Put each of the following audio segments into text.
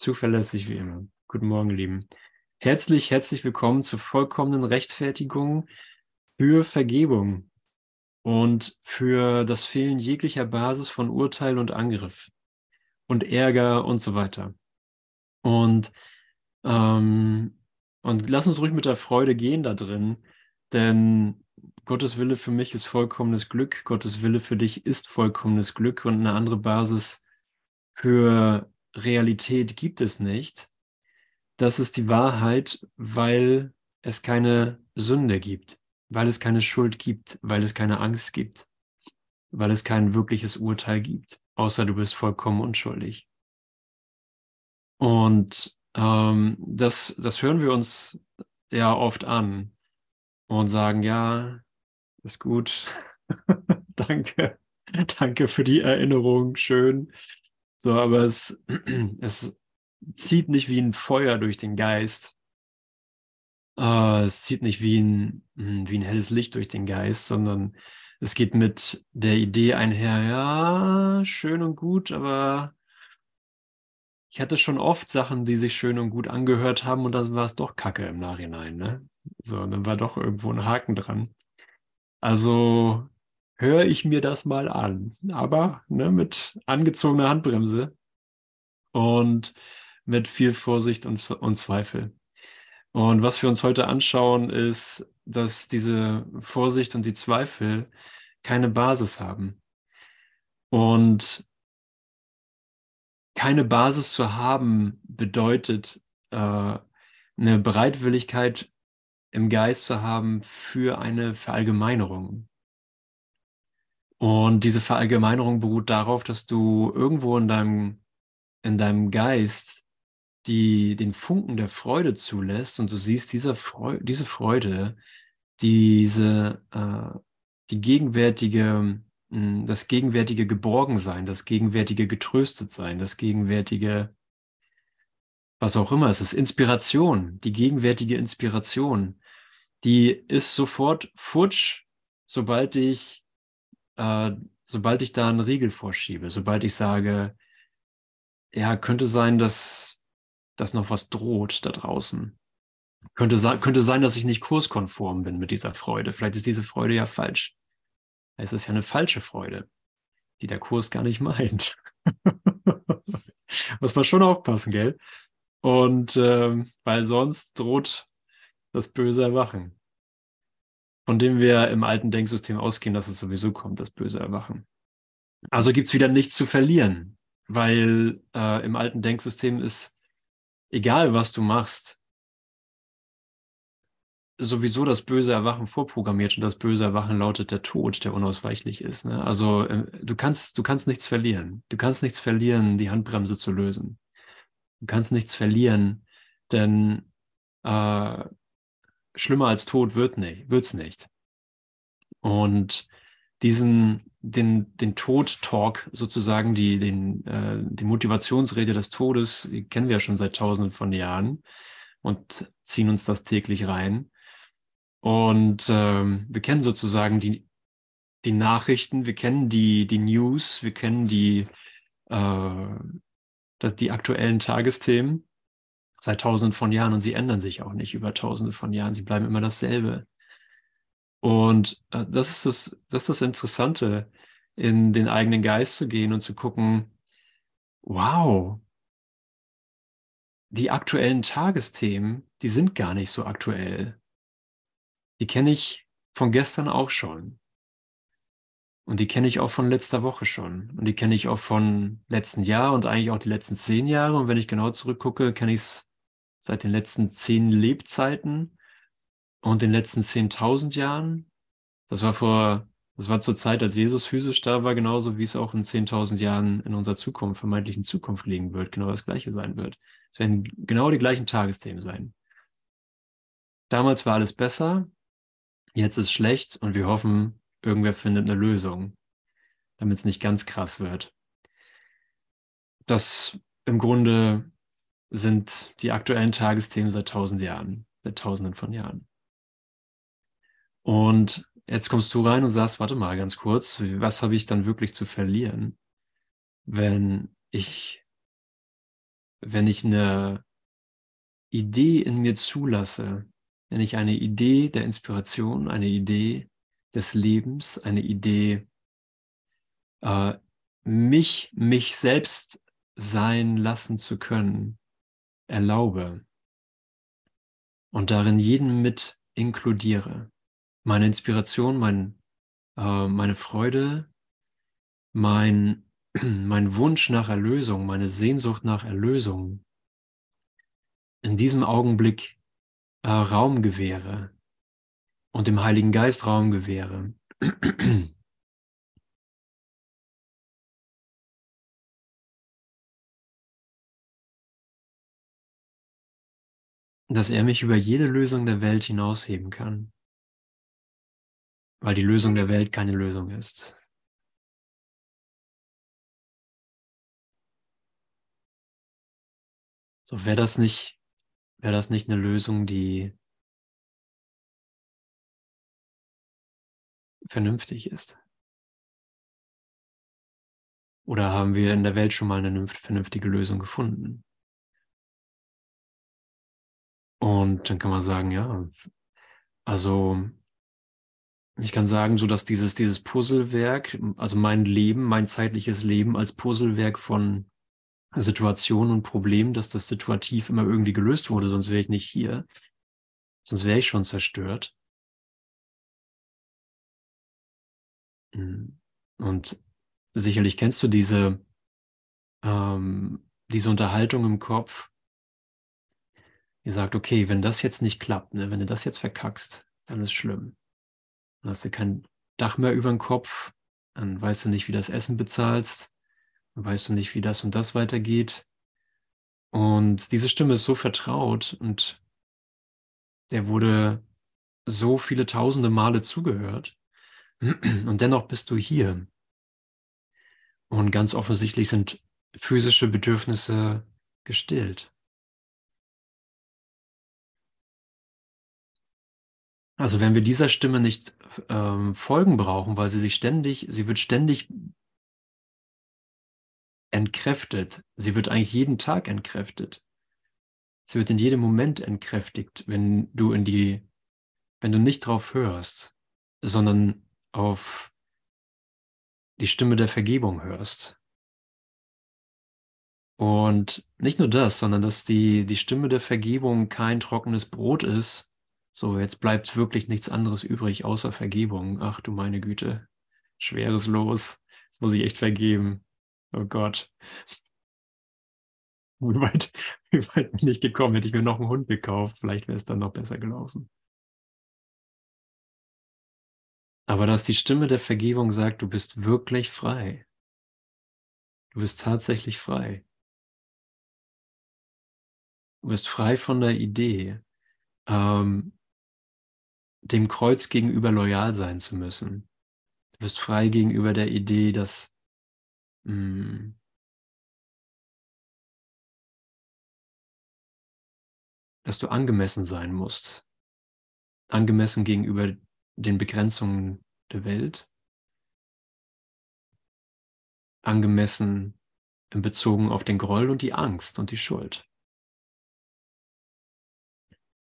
Zuverlässig wie immer. Guten Morgen, Lieben. Herzlich, herzlich willkommen zur vollkommenen Rechtfertigung für Vergebung und für das Fehlen jeglicher Basis von Urteil und Angriff und Ärger und so weiter. Und, ähm, und lass uns ruhig mit der Freude gehen da drin, denn Gottes Wille für mich ist vollkommenes Glück, Gottes Wille für dich ist vollkommenes Glück und eine andere Basis für Realität gibt es nicht. Das ist die Wahrheit, weil es keine Sünde gibt, weil es keine Schuld gibt, weil es keine Angst gibt, weil es kein wirkliches Urteil gibt, außer du bist vollkommen unschuldig. Und ähm, das, das hören wir uns ja oft an und sagen, ja, ist gut, danke, danke für die Erinnerung, schön. So, aber es, es zieht nicht wie ein Feuer durch den Geist. Uh, es zieht nicht wie ein, hm, wie ein helles Licht durch den Geist, sondern es geht mit der Idee einher, ja, schön und gut, aber ich hatte schon oft Sachen, die sich schön und gut angehört haben und dann war es doch Kacke im Nachhinein, ne? So, dann war doch irgendwo ein Haken dran. Also höre ich mir das mal an. Aber ne, mit angezogener Handbremse und mit viel Vorsicht und, und Zweifel. Und was wir uns heute anschauen, ist, dass diese Vorsicht und die Zweifel keine Basis haben. Und keine Basis zu haben bedeutet, äh, eine Bereitwilligkeit im Geist zu haben für eine Verallgemeinerung. Und diese Verallgemeinerung beruht darauf, dass du irgendwo in deinem, in deinem Geist die, den Funken der Freude zulässt und du siehst diese, Freu diese Freude, diese, äh, die gegenwärtige, hm, das gegenwärtige Geborgensein, das gegenwärtige Getröstetsein, das gegenwärtige, was auch immer es ist, Inspiration, die gegenwärtige Inspiration, die ist sofort futsch, sobald ich äh, sobald ich da einen Riegel vorschiebe, sobald ich sage, ja, könnte sein, dass, dass noch was droht da draußen. Könnte, könnte sein, dass ich nicht kurskonform bin mit dieser Freude. Vielleicht ist diese Freude ja falsch. Es ist ja eine falsche Freude, die der Kurs gar nicht meint. Muss man schon aufpassen, gell? Und ähm, weil sonst droht das böse Erwachen von dem wir im alten Denksystem ausgehen, dass es sowieso kommt, das böse Erwachen. Also gibt es wieder nichts zu verlieren, weil äh, im alten Denksystem ist, egal was du machst, sowieso das böse Erwachen vorprogrammiert und das böse Erwachen lautet der Tod, der unausweichlich ist. Ne? Also äh, du kannst, du kannst nichts verlieren. Du kannst nichts verlieren, die Handbremse zu lösen. Du kannst nichts verlieren, denn äh, schlimmer als Tod wird nicht, nicht. Und diesen, den, den Tod-Talk sozusagen, die, den, äh, die Motivationsrede des Todes, die kennen wir ja schon seit tausenden von Jahren und ziehen uns das täglich rein. Und ähm, wir kennen sozusagen die, die Nachrichten, wir kennen die, die News, wir kennen die, äh, das, die aktuellen Tagesthemen seit tausenden von Jahren und sie ändern sich auch nicht über tausende von Jahren. Sie bleiben immer dasselbe. Und äh, das ist das, das ist das Interessante, in den eigenen Geist zu gehen und zu gucken, wow, die aktuellen Tagesthemen, die sind gar nicht so aktuell. Die kenne ich von gestern auch schon. Und die kenne ich auch von letzter Woche schon. Und die kenne ich auch von letzten Jahr und eigentlich auch die letzten zehn Jahre. Und wenn ich genau zurückgucke, kenne ich es seit den letzten zehn Lebzeiten und den letzten 10.000 Jahren. Das war vor, das war zur Zeit, als Jesus physisch da war, genauso wie es auch in 10.000 Jahren in unserer Zukunft, vermeintlichen Zukunft liegen wird, genau das Gleiche sein wird. Es werden genau die gleichen Tagesthemen sein. Damals war alles besser, jetzt ist schlecht und wir hoffen, irgendwer findet eine Lösung, damit es nicht ganz krass wird. Das im Grunde sind die aktuellen Tagesthemen seit tausend Jahren, seit tausenden von Jahren. Und jetzt kommst du rein und sagst, warte mal ganz kurz, was habe ich dann wirklich zu verlieren, wenn ich wenn ich eine Idee in mir zulasse, wenn ich eine Idee der Inspiration, eine Idee des Lebens, eine Idee, äh, mich, mich selbst sein lassen zu können, erlaube und darin jeden mit inkludiere. Meine Inspiration, mein, äh, meine Freude, mein, mein Wunsch nach Erlösung, meine Sehnsucht nach Erlösung in diesem Augenblick äh, Raum gewähre und dem Heiligen Geist Raum gewähre. dass er mich über jede Lösung der Welt hinausheben kann, weil die Lösung der Welt keine Lösung ist. So wäre das nicht, wäre das nicht eine Lösung, die vernünftig ist? Oder haben wir in der Welt schon mal eine vernünftige Lösung gefunden? Und dann kann man sagen, ja, also ich kann sagen, so dass dieses, dieses Puzzlewerk, also mein Leben, mein zeitliches Leben als Puzzlewerk von Situationen und Problemen, dass das situativ immer irgendwie gelöst wurde, sonst wäre ich nicht hier. Sonst wäre ich schon zerstört. Hm. Und sicherlich kennst du diese, ähm, diese Unterhaltung im Kopf, die sagt, okay, wenn das jetzt nicht klappt, ne, wenn du das jetzt verkackst, dann ist schlimm. Dann hast du kein Dach mehr über dem Kopf, dann weißt du nicht, wie das Essen bezahlst, weißt du nicht, wie das und das weitergeht. Und diese Stimme ist so vertraut und der wurde so viele tausende Male zugehört. Und dennoch bist du hier. Und ganz offensichtlich sind physische Bedürfnisse gestillt. Also wenn wir dieser Stimme nicht ähm, folgen brauchen, weil sie sich ständig, sie wird ständig entkräftet. Sie wird eigentlich jeden Tag entkräftet. Sie wird in jedem Moment entkräftigt, wenn du in die, wenn du nicht drauf hörst, sondern auf die Stimme der Vergebung hörst. Und nicht nur das, sondern dass die, die Stimme der Vergebung kein trockenes Brot ist. So, jetzt bleibt wirklich nichts anderes übrig außer Vergebung. Ach du meine Güte, schweres Los. Das muss ich echt vergeben. Oh Gott. Wie weit, wie weit bin ich gekommen? Hätte ich mir noch einen Hund gekauft, vielleicht wäre es dann noch besser gelaufen. Aber dass die Stimme der Vergebung sagt, du bist wirklich frei. Du bist tatsächlich frei. Du bist frei von der Idee, ähm, dem Kreuz gegenüber loyal sein zu müssen. Du bist frei gegenüber der Idee, dass Mm. Dass du angemessen sein musst. Angemessen gegenüber den Begrenzungen der Welt. Angemessen Bezogen auf den Groll und die Angst und die Schuld.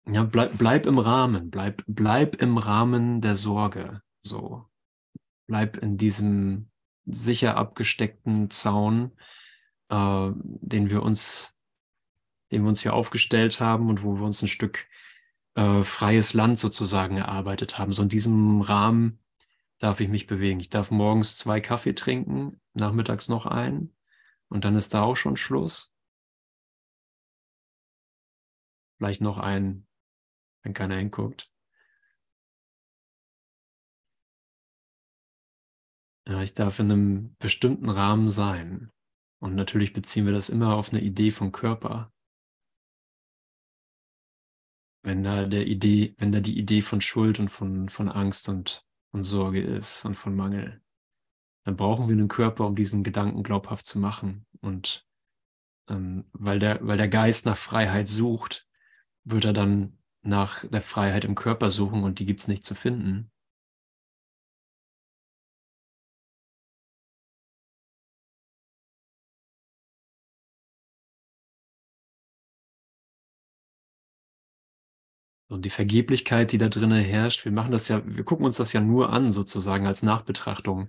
Ja, bleib, bleib im Rahmen, bleib, bleib im Rahmen der Sorge. So. Bleib in diesem sicher abgesteckten Zaun, äh, den wir uns, den wir uns hier aufgestellt haben und wo wir uns ein Stück äh, freies Land sozusagen erarbeitet haben. So in diesem Rahmen darf ich mich bewegen. Ich darf morgens zwei Kaffee trinken, nachmittags noch einen und dann ist da auch schon Schluss. Vielleicht noch einen, wenn keiner hinguckt. Ja, ich darf in einem bestimmten Rahmen sein. Und natürlich beziehen wir das immer auf eine Idee vom Körper. Wenn da der Idee, wenn da die Idee von Schuld und von, von Angst und, und Sorge ist und von Mangel, dann brauchen wir einen Körper, um diesen Gedanken glaubhaft zu machen. Und ähm, weil, der, weil der Geist nach Freiheit sucht, wird er dann nach der Freiheit im Körper suchen und die gibt es nicht zu finden. Und die Vergeblichkeit, die da drinnen herrscht, wir machen das ja, wir gucken uns das ja nur an, sozusagen als Nachbetrachtung.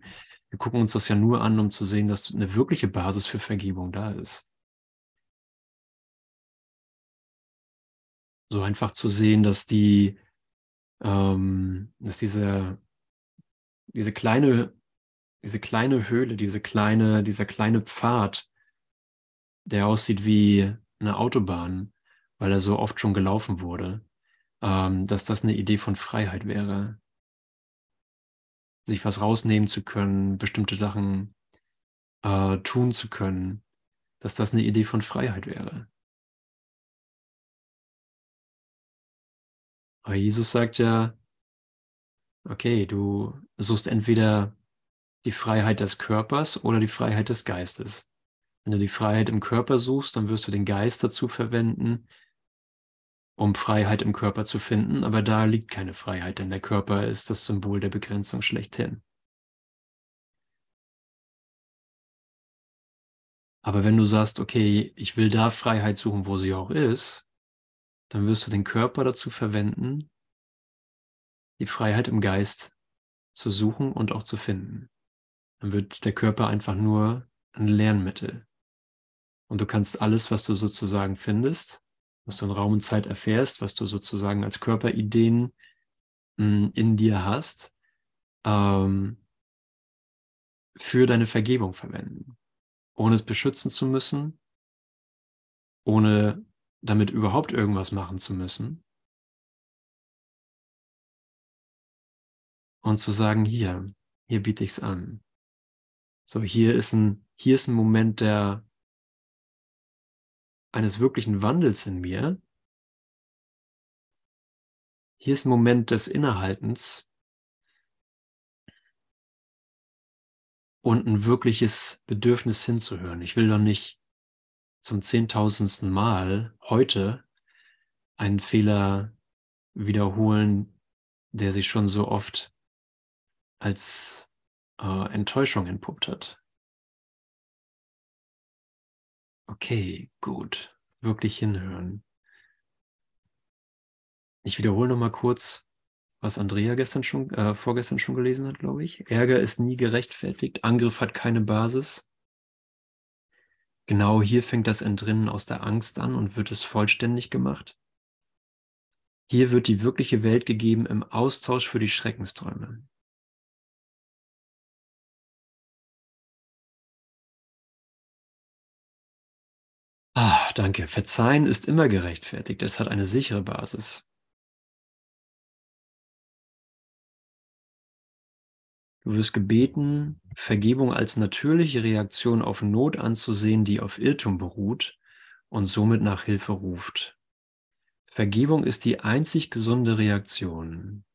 Wir gucken uns das ja nur an, um zu sehen, dass eine wirkliche Basis für Vergebung da ist. So einfach zu sehen, dass die, ähm, dass diese, diese kleine, diese kleine Höhle, diese kleine, dieser kleine Pfad, der aussieht wie eine Autobahn, weil er so oft schon gelaufen wurde, ähm, dass das eine Idee von Freiheit wäre. Sich was rausnehmen zu können, bestimmte Sachen äh, tun zu können, dass das eine Idee von Freiheit wäre. Aber Jesus sagt ja, okay, du suchst entweder die Freiheit des Körpers oder die Freiheit des Geistes. Wenn du die Freiheit im Körper suchst, dann wirst du den Geist dazu verwenden, um Freiheit im Körper zu finden, aber da liegt keine Freiheit, denn der Körper ist das Symbol der Begrenzung schlechthin. Aber wenn du sagst, okay, ich will da Freiheit suchen, wo sie auch ist, dann wirst du den Körper dazu verwenden, die Freiheit im Geist zu suchen und auch zu finden. Dann wird der Körper einfach nur ein Lernmittel. Und du kannst alles, was du sozusagen findest, was du in Raum und Zeit erfährst, was du sozusagen als Körperideen hm, in dir hast, ähm, für deine Vergebung verwenden, ohne es beschützen zu müssen, ohne damit überhaupt irgendwas machen zu müssen. Und zu sagen, hier, hier biete ich es an. So, hier ist ein, hier ist ein Moment der, eines wirklichen Wandels in mir. Hier ist ein Moment des Innehaltens und ein wirkliches Bedürfnis hinzuhören. Ich will doch nicht zum zehntausendsten Mal heute einen Fehler wiederholen, der sich schon so oft als äh, Enttäuschung entpuppt hat. Okay, gut. Wirklich hinhören. Ich wiederhole noch mal kurz, was Andrea gestern schon, äh, vorgestern schon gelesen hat, glaube ich. Ärger ist nie gerechtfertigt. Angriff hat keine Basis. Genau hier fängt das Entrinnen aus der Angst an und wird es vollständig gemacht. Hier wird die wirkliche Welt gegeben im Austausch für die Schreckensträume. Ah, danke. Verzeihen ist immer gerechtfertigt. Es hat eine sichere Basis. Du wirst gebeten, Vergebung als natürliche Reaktion auf Not anzusehen, die auf Irrtum beruht und somit nach Hilfe ruft. Vergebung ist die einzig gesunde Reaktion.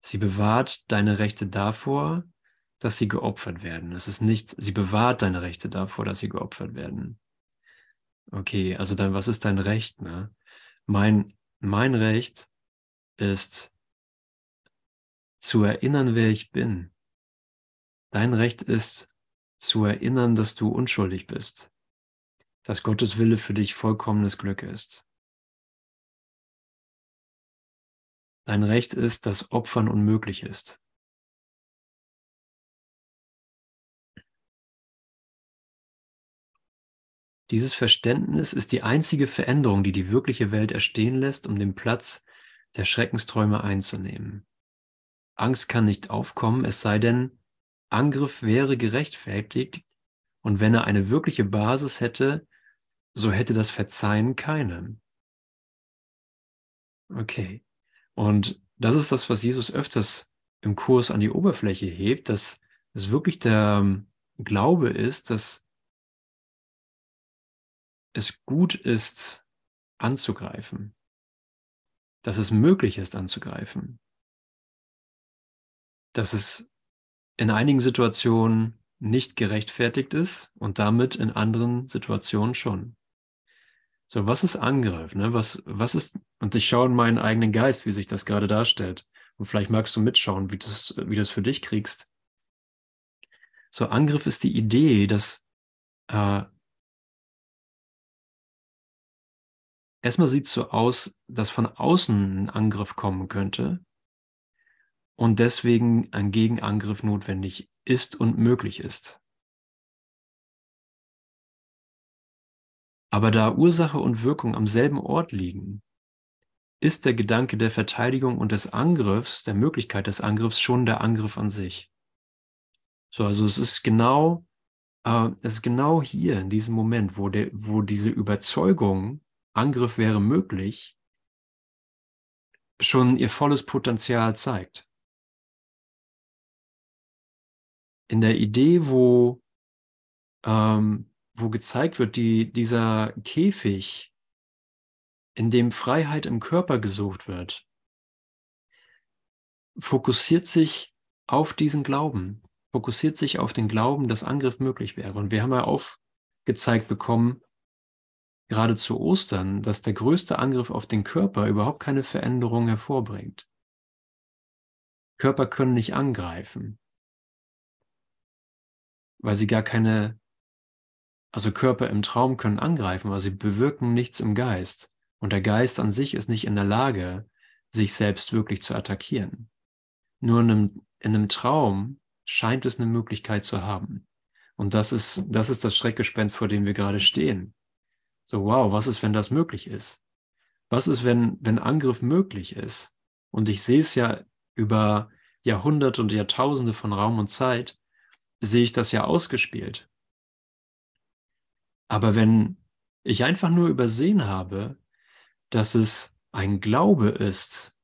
Sie bewahrt deine Rechte davor, dass sie geopfert werden. Es ist nicht, sie bewahrt deine Rechte davor, dass sie geopfert werden. Okay, also dann, was ist dein Recht? Ne? Mein, mein Recht ist zu erinnern, wer ich bin. Dein Recht ist zu erinnern, dass du unschuldig bist, dass Gottes Wille für dich vollkommenes Glück ist. Dein Recht ist, dass Opfern unmöglich ist. Dieses Verständnis ist die einzige Veränderung, die die wirkliche Welt erstehen lässt, um den Platz der Schreckensträume einzunehmen. Angst kann nicht aufkommen, es sei denn, Angriff wäre gerechtfertigt und wenn er eine wirkliche Basis hätte, so hätte das Verzeihen keine. Okay. Und das ist das, was Jesus öfters im Kurs an die Oberfläche hebt, dass es wirklich der Glaube ist, dass es gut ist, anzugreifen, dass es möglich ist, anzugreifen, dass es in einigen Situationen nicht gerechtfertigt ist und damit in anderen Situationen schon. So, was ist Angriff? Ne? Was, was ist, und ich schaue in meinen eigenen Geist, wie sich das gerade darstellt. Und vielleicht magst du mitschauen, wie du es wie für dich kriegst. So, Angriff ist die Idee, dass, äh, erstmal sieht es so aus, dass von außen ein Angriff kommen könnte und deswegen ein Gegenangriff notwendig ist und möglich ist. Aber da Ursache und Wirkung am selben Ort liegen, ist der Gedanke der Verteidigung und des Angriffs, der Möglichkeit des Angriffs schon der Angriff an sich. So, also es ist genau, äh, es ist genau hier in diesem Moment, wo, der, wo diese Überzeugung, Angriff wäre möglich, schon ihr volles Potenzial zeigt. In der Idee, wo, ähm, wo gezeigt wird, die, dieser Käfig, in dem Freiheit im Körper gesucht wird, fokussiert sich auf diesen Glauben, fokussiert sich auf den Glauben, dass Angriff möglich wäre. Und wir haben ja aufgezeigt bekommen, gerade zu Ostern, dass der größte Angriff auf den Körper überhaupt keine Veränderung hervorbringt. Körper können nicht angreifen, weil sie gar keine, also Körper im Traum können angreifen, aber sie bewirken nichts im Geist. Und der Geist an sich ist nicht in der Lage, sich selbst wirklich zu attackieren. Nur in einem, in einem Traum scheint es eine Möglichkeit zu haben. Und das ist, das ist das Schreckgespenst, vor dem wir gerade stehen. So, wow, was ist, wenn das möglich ist? Was ist, wenn, wenn Angriff möglich ist? Und ich sehe es ja über Jahrhunderte und Jahrtausende von Raum und Zeit, sehe ich das ja ausgespielt. Aber wenn ich einfach nur übersehen habe, dass es ein Glaube ist,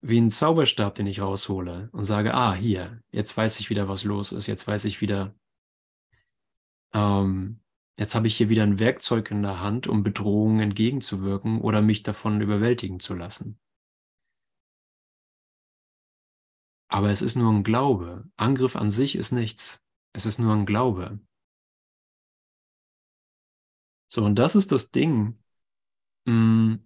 wie ein Zauberstab, den ich raushole und sage, ah, hier, jetzt weiß ich wieder, was los ist, jetzt weiß ich wieder, ähm, jetzt habe ich hier wieder ein Werkzeug in der Hand, um Bedrohungen entgegenzuwirken oder mich davon überwältigen zu lassen. Aber es ist nur ein Glaube. Angriff an sich ist nichts. Es ist nur ein Glaube. So, und das ist das Ding, Mm,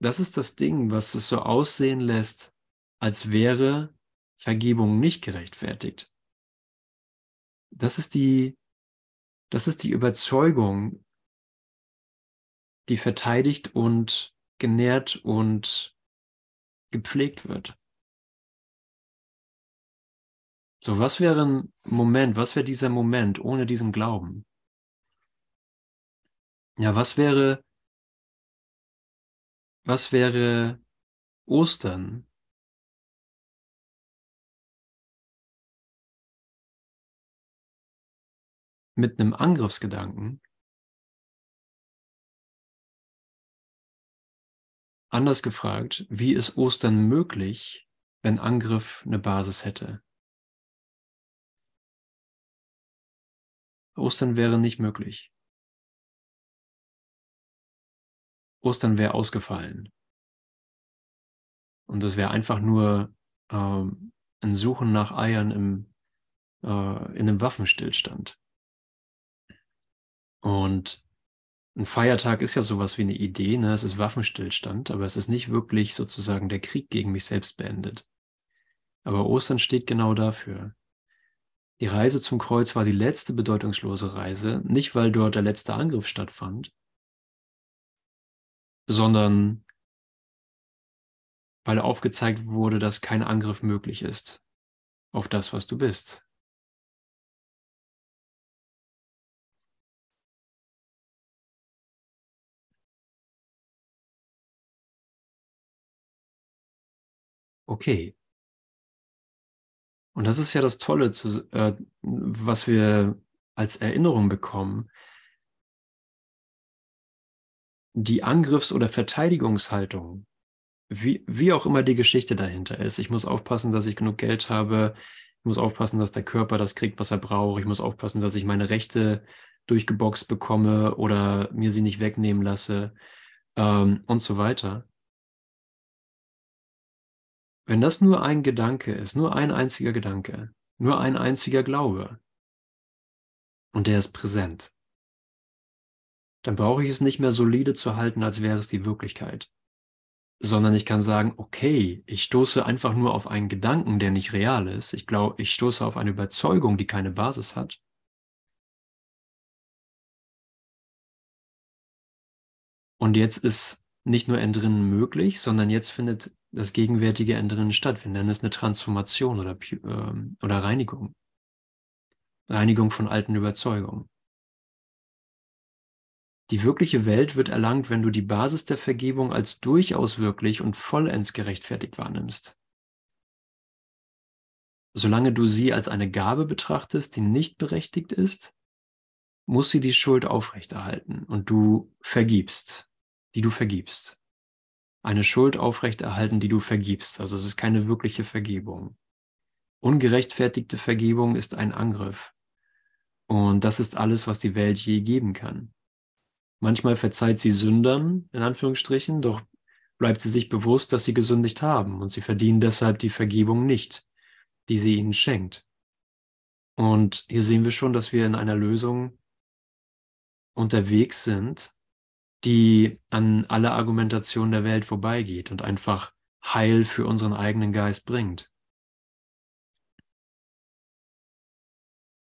das ist das Ding, was es so aussehen lässt, als wäre Vergebung nicht gerechtfertigt. Das ist die, das ist die Überzeugung, die verteidigt und genährt und gepflegt wird. So, was wäre ein Moment, was wäre dieser Moment ohne diesen Glauben? Ja, was wäre was wäre Ostern? Mit einem Angriffsgedanken? Anders gefragt, wie ist Ostern möglich, wenn Angriff eine Basis hätte? Ostern wäre nicht möglich. Ostern wäre ausgefallen. Und das wäre einfach nur ähm, ein Suchen nach Eiern im, äh, in einem Waffenstillstand. Und ein Feiertag ist ja sowas wie eine Idee, ne? es ist Waffenstillstand, aber es ist nicht wirklich sozusagen der Krieg gegen mich selbst beendet. Aber Ostern steht genau dafür. Die Reise zum Kreuz war die letzte bedeutungslose Reise, nicht weil dort der letzte Angriff stattfand, sondern weil aufgezeigt wurde, dass kein Angriff möglich ist auf das, was du bist. Okay. Und das ist ja das Tolle, zu, äh, was wir als Erinnerung bekommen, die Angriffs- oder Verteidigungshaltung, wie, wie auch immer die Geschichte dahinter ist. Ich muss aufpassen, dass ich genug Geld habe. Ich muss aufpassen, dass der Körper das kriegt, was er braucht. Ich muss aufpassen, dass ich meine Rechte durchgeboxt bekomme oder mir sie nicht wegnehmen lasse ähm, und so weiter. Wenn das nur ein Gedanke ist, nur ein einziger Gedanke, nur ein einziger Glaube und der ist präsent, dann brauche ich es nicht mehr solide zu halten, als wäre es die Wirklichkeit, sondern ich kann sagen, okay, ich stoße einfach nur auf einen Gedanken, der nicht real ist. Ich glaube, ich stoße auf eine Überzeugung, die keine Basis hat. Und jetzt ist nicht nur Entrinnen möglich, sondern jetzt findet das gegenwärtige Entrinnen statt. Wir nennen es eine Transformation oder, äh, oder Reinigung. Reinigung von alten Überzeugungen. Die wirkliche Welt wird erlangt, wenn du die Basis der Vergebung als durchaus wirklich und vollends gerechtfertigt wahrnimmst. Solange du sie als eine Gabe betrachtest, die nicht berechtigt ist, muss sie die Schuld aufrechterhalten und du vergibst, die du vergibst. Eine Schuld aufrechterhalten, die du vergibst. Also es ist keine wirkliche Vergebung. Ungerechtfertigte Vergebung ist ein Angriff. Und das ist alles, was die Welt je geben kann. Manchmal verzeiht sie Sündern, in Anführungsstrichen, doch bleibt sie sich bewusst, dass sie gesündigt haben und sie verdienen deshalb die Vergebung nicht, die sie ihnen schenkt. Und hier sehen wir schon, dass wir in einer Lösung unterwegs sind, die an alle Argumentation der Welt vorbeigeht und einfach Heil für unseren eigenen Geist bringt.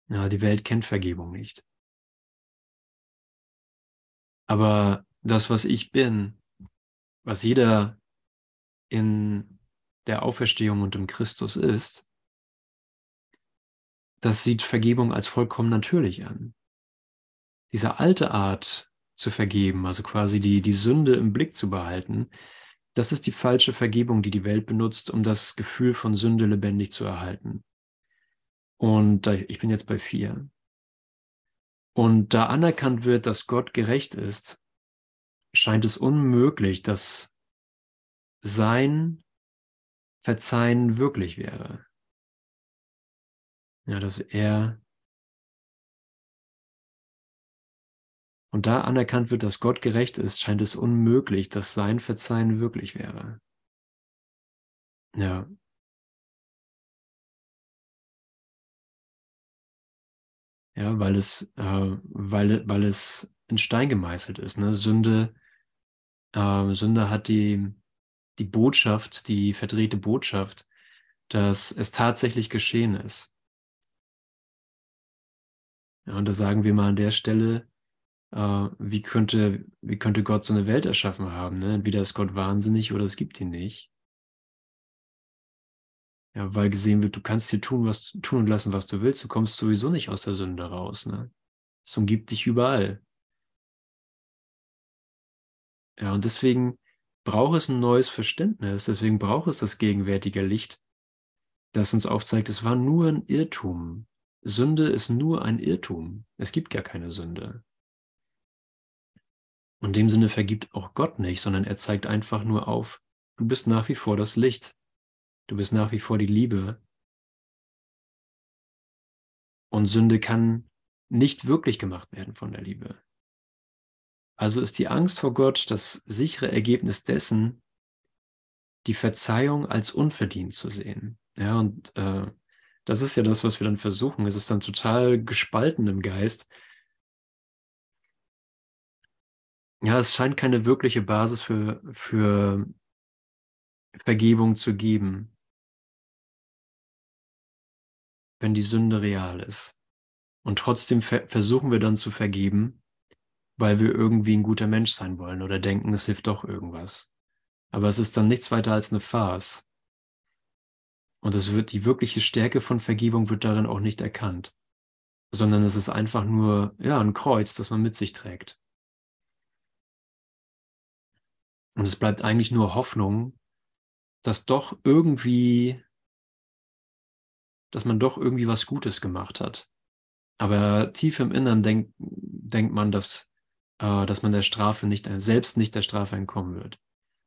Ja, die Welt kennt Vergebung nicht. Aber das, was ich bin, was jeder in der Auferstehung und im Christus ist, das sieht Vergebung als vollkommen natürlich an. Diese alte Art zu vergeben, also quasi die, die Sünde im Blick zu behalten, das ist die falsche Vergebung, die die Welt benutzt, um das Gefühl von Sünde lebendig zu erhalten. Und ich bin jetzt bei vier. Und da anerkannt wird, dass Gott gerecht ist, scheint es unmöglich, dass sein Verzeihen wirklich wäre. Ja, dass er und da anerkannt wird, dass Gott gerecht ist, scheint es unmöglich, dass sein Verzeihen wirklich wäre. Ja, Ja, weil es, äh, weil, weil es in Stein gemeißelt ist. Ne? Sünde, äh, Sünde hat die, die Botschaft, die verdrehte Botschaft, dass es tatsächlich geschehen ist. Ja, und da sagen wir mal an der Stelle, äh, wie, könnte, wie könnte Gott so eine Welt erschaffen haben? Ne? Entweder ist Gott wahnsinnig oder es gibt ihn nicht. Ja, weil gesehen wird, du kannst dir tun, was tun und lassen, was du willst. Du kommst sowieso nicht aus der Sünde raus. Ne? Es umgibt dich überall. Ja, und deswegen braucht es ein neues Verständnis. Deswegen braucht es das gegenwärtige Licht, das uns aufzeigt, es war nur ein Irrtum. Sünde ist nur ein Irrtum. Es gibt gar keine Sünde. Und in dem Sinne vergibt auch Gott nicht, sondern er zeigt einfach nur auf, du bist nach wie vor das Licht. Du bist nach wie vor die Liebe. Und Sünde kann nicht wirklich gemacht werden von der Liebe. Also ist die Angst vor Gott das sichere Ergebnis dessen, die Verzeihung als unverdient zu sehen. Ja, und äh, das ist ja das, was wir dann versuchen. Es ist dann total gespalten im Geist. Ja, es scheint keine wirkliche Basis für, für Vergebung zu geben wenn die Sünde real ist. Und trotzdem ver versuchen wir dann zu vergeben, weil wir irgendwie ein guter Mensch sein wollen oder denken, es hilft doch irgendwas. Aber es ist dann nichts weiter als eine Farce. Und es wird, die wirkliche Stärke von Vergebung wird darin auch nicht erkannt, sondern es ist einfach nur, ja, ein Kreuz, das man mit sich trägt. Und es bleibt eigentlich nur Hoffnung, dass doch irgendwie dass man doch irgendwie was Gutes gemacht hat. Aber tief im Innern denk, denkt man, dass, äh, dass man der Strafe nicht, selbst nicht der Strafe entkommen wird.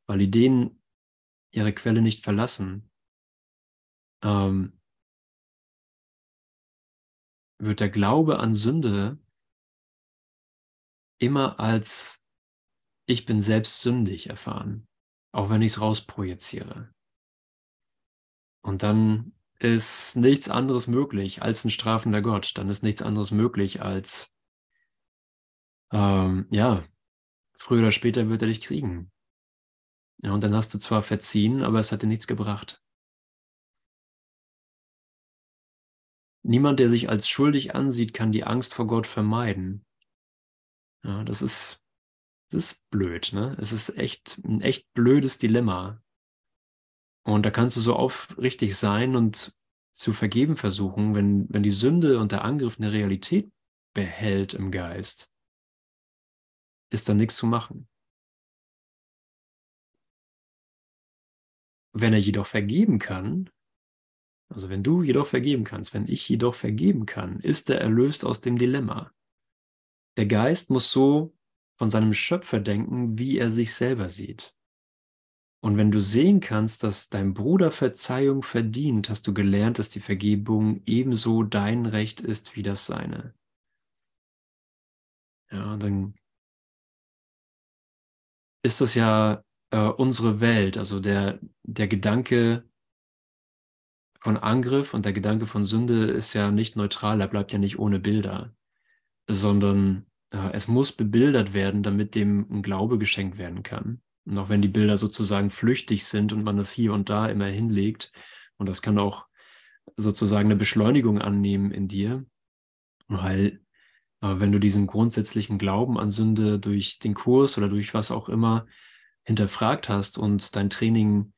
Weil Ideen ihre Quelle nicht verlassen, ähm, wird der Glaube an Sünde immer als ich bin selbst sündig erfahren, auch wenn ich es rausprojiziere. Und dann ist nichts anderes möglich als ein strafender Gott. Dann ist nichts anderes möglich als, ähm, ja, früher oder später wird er dich kriegen. Ja, und dann hast du zwar verziehen, aber es hat dir nichts gebracht. Niemand, der sich als schuldig ansieht, kann die Angst vor Gott vermeiden. Ja, das ist Das ist blöd, ne? Es ist echt ein echt blödes Dilemma. Und da kannst du so aufrichtig sein und zu vergeben versuchen, wenn, wenn die Sünde und der Angriff eine Realität behält im Geist, ist da nichts zu machen. Wenn er jedoch vergeben kann, also wenn du jedoch vergeben kannst, wenn ich jedoch vergeben kann, ist er erlöst aus dem Dilemma. Der Geist muss so von seinem Schöpfer denken, wie er sich selber sieht. Und wenn du sehen kannst, dass dein Bruder Verzeihung verdient, hast du gelernt, dass die Vergebung ebenso dein Recht ist wie das seine. Ja, dann ist das ja äh, unsere Welt, also der, der Gedanke von Angriff und der Gedanke von Sünde ist ja nicht neutral, er bleibt ja nicht ohne Bilder, sondern es muss bebildert werden, damit dem ein Glaube geschenkt werden kann. Und auch wenn die Bilder sozusagen flüchtig sind und man das hier und da immer hinlegt, und das kann auch sozusagen eine Beschleunigung annehmen in dir, weil äh, wenn du diesen grundsätzlichen Glauben an Sünde durch den Kurs oder durch was auch immer hinterfragt hast und dein Training,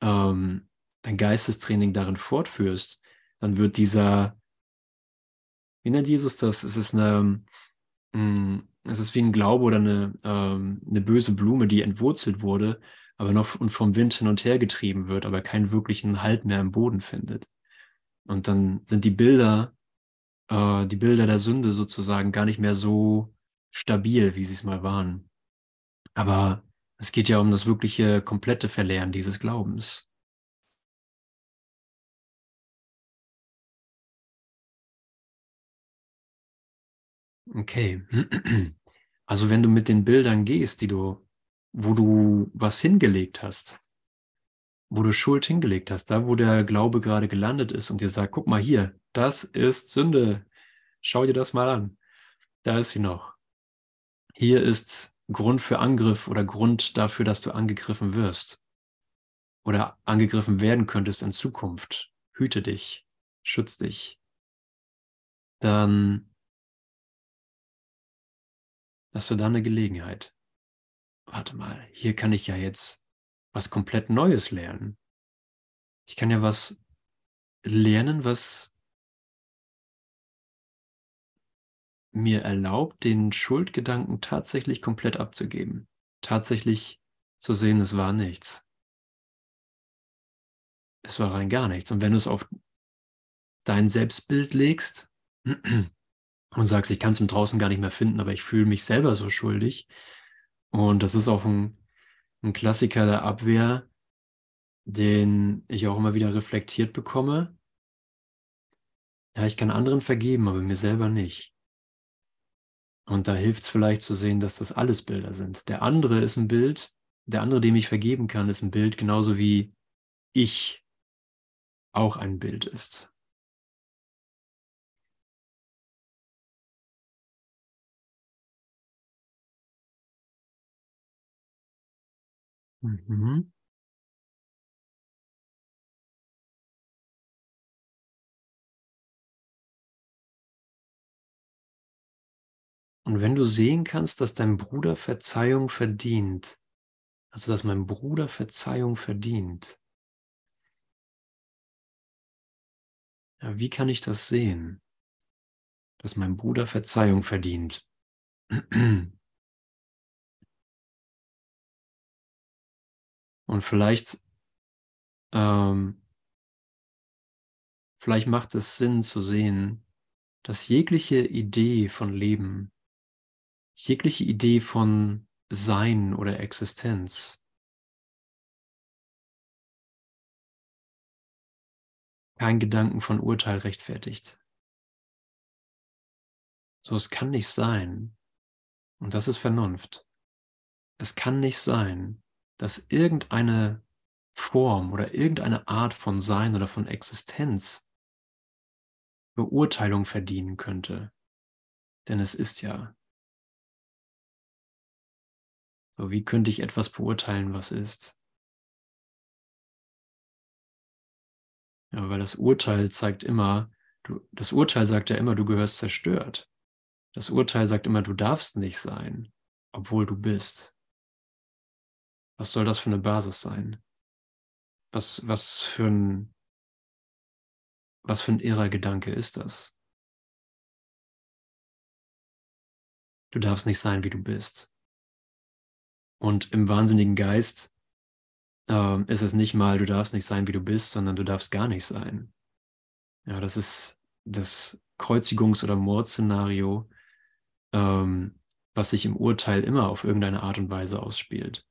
ähm, dein Geistestraining darin fortführst, dann wird dieser, wie nennt Jesus das? Es ist eine, es ist wie ein Glaube oder eine, ähm, eine böse Blume, die entwurzelt wurde, aber noch und vom Wind hin und her getrieben wird, aber keinen wirklichen Halt mehr im Boden findet. Und dann sind die Bilder, äh, die Bilder der Sünde sozusagen gar nicht mehr so stabil, wie sie es mal waren. Aber es geht ja um das wirkliche komplette Verlernen dieses Glaubens. Okay. Also wenn du mit den Bildern gehst, die du, wo du was hingelegt hast, wo du Schuld hingelegt hast, da wo der Glaube gerade gelandet ist und dir sagt, guck mal hier, das ist Sünde. Schau dir das mal an. Da ist sie noch. Hier ist Grund für Angriff oder Grund dafür, dass du angegriffen wirst oder angegriffen werden könntest in Zukunft. Hüte dich, schütz dich. Dann hast du dann eine Gelegenheit. Warte mal, hier kann ich ja jetzt was komplett Neues lernen. Ich kann ja was lernen, was mir erlaubt, den Schuldgedanken tatsächlich komplett abzugeben. Tatsächlich zu sehen, es war nichts. Es war rein gar nichts. Und wenn du es auf dein Selbstbild legst, und sagst, ich kann es im Draußen gar nicht mehr finden, aber ich fühle mich selber so schuldig. Und das ist auch ein, ein Klassiker der Abwehr, den ich auch immer wieder reflektiert bekomme. Ja, ich kann anderen vergeben, aber mir selber nicht. Und da hilft es vielleicht zu sehen, dass das alles Bilder sind. Der andere ist ein Bild, der andere, dem ich vergeben kann, ist ein Bild, genauso wie ich auch ein Bild ist. Mhm. Und wenn du sehen kannst, dass dein Bruder Verzeihung verdient, also dass mein Bruder Verzeihung verdient, ja, wie kann ich das sehen, dass mein Bruder Verzeihung verdient? Und vielleicht, ähm, vielleicht macht es Sinn zu sehen, dass jegliche Idee von Leben, jegliche Idee von Sein oder Existenz kein Gedanken von Urteil rechtfertigt. So, es kann nicht sein, und das ist Vernunft, es kann nicht sein, dass irgendeine Form oder irgendeine Art von Sein oder von Existenz Beurteilung verdienen könnte. Denn es ist ja. So, wie könnte ich etwas beurteilen, was ist? Ja, weil das Urteil zeigt immer, du, das Urteil sagt ja immer, du gehörst zerstört. Das Urteil sagt immer, du darfst nicht sein. obwohl du bist. Was soll das für eine Basis sein? Was, was für ein, was für ein irrer Gedanke ist das? Du darfst nicht sein, wie du bist. Und im wahnsinnigen Geist äh, ist es nicht mal, du darfst nicht sein, wie du bist, sondern du darfst gar nicht sein. Ja, das ist das Kreuzigungs- oder Mordszenario, ähm, was sich im Urteil immer auf irgendeine Art und Weise ausspielt.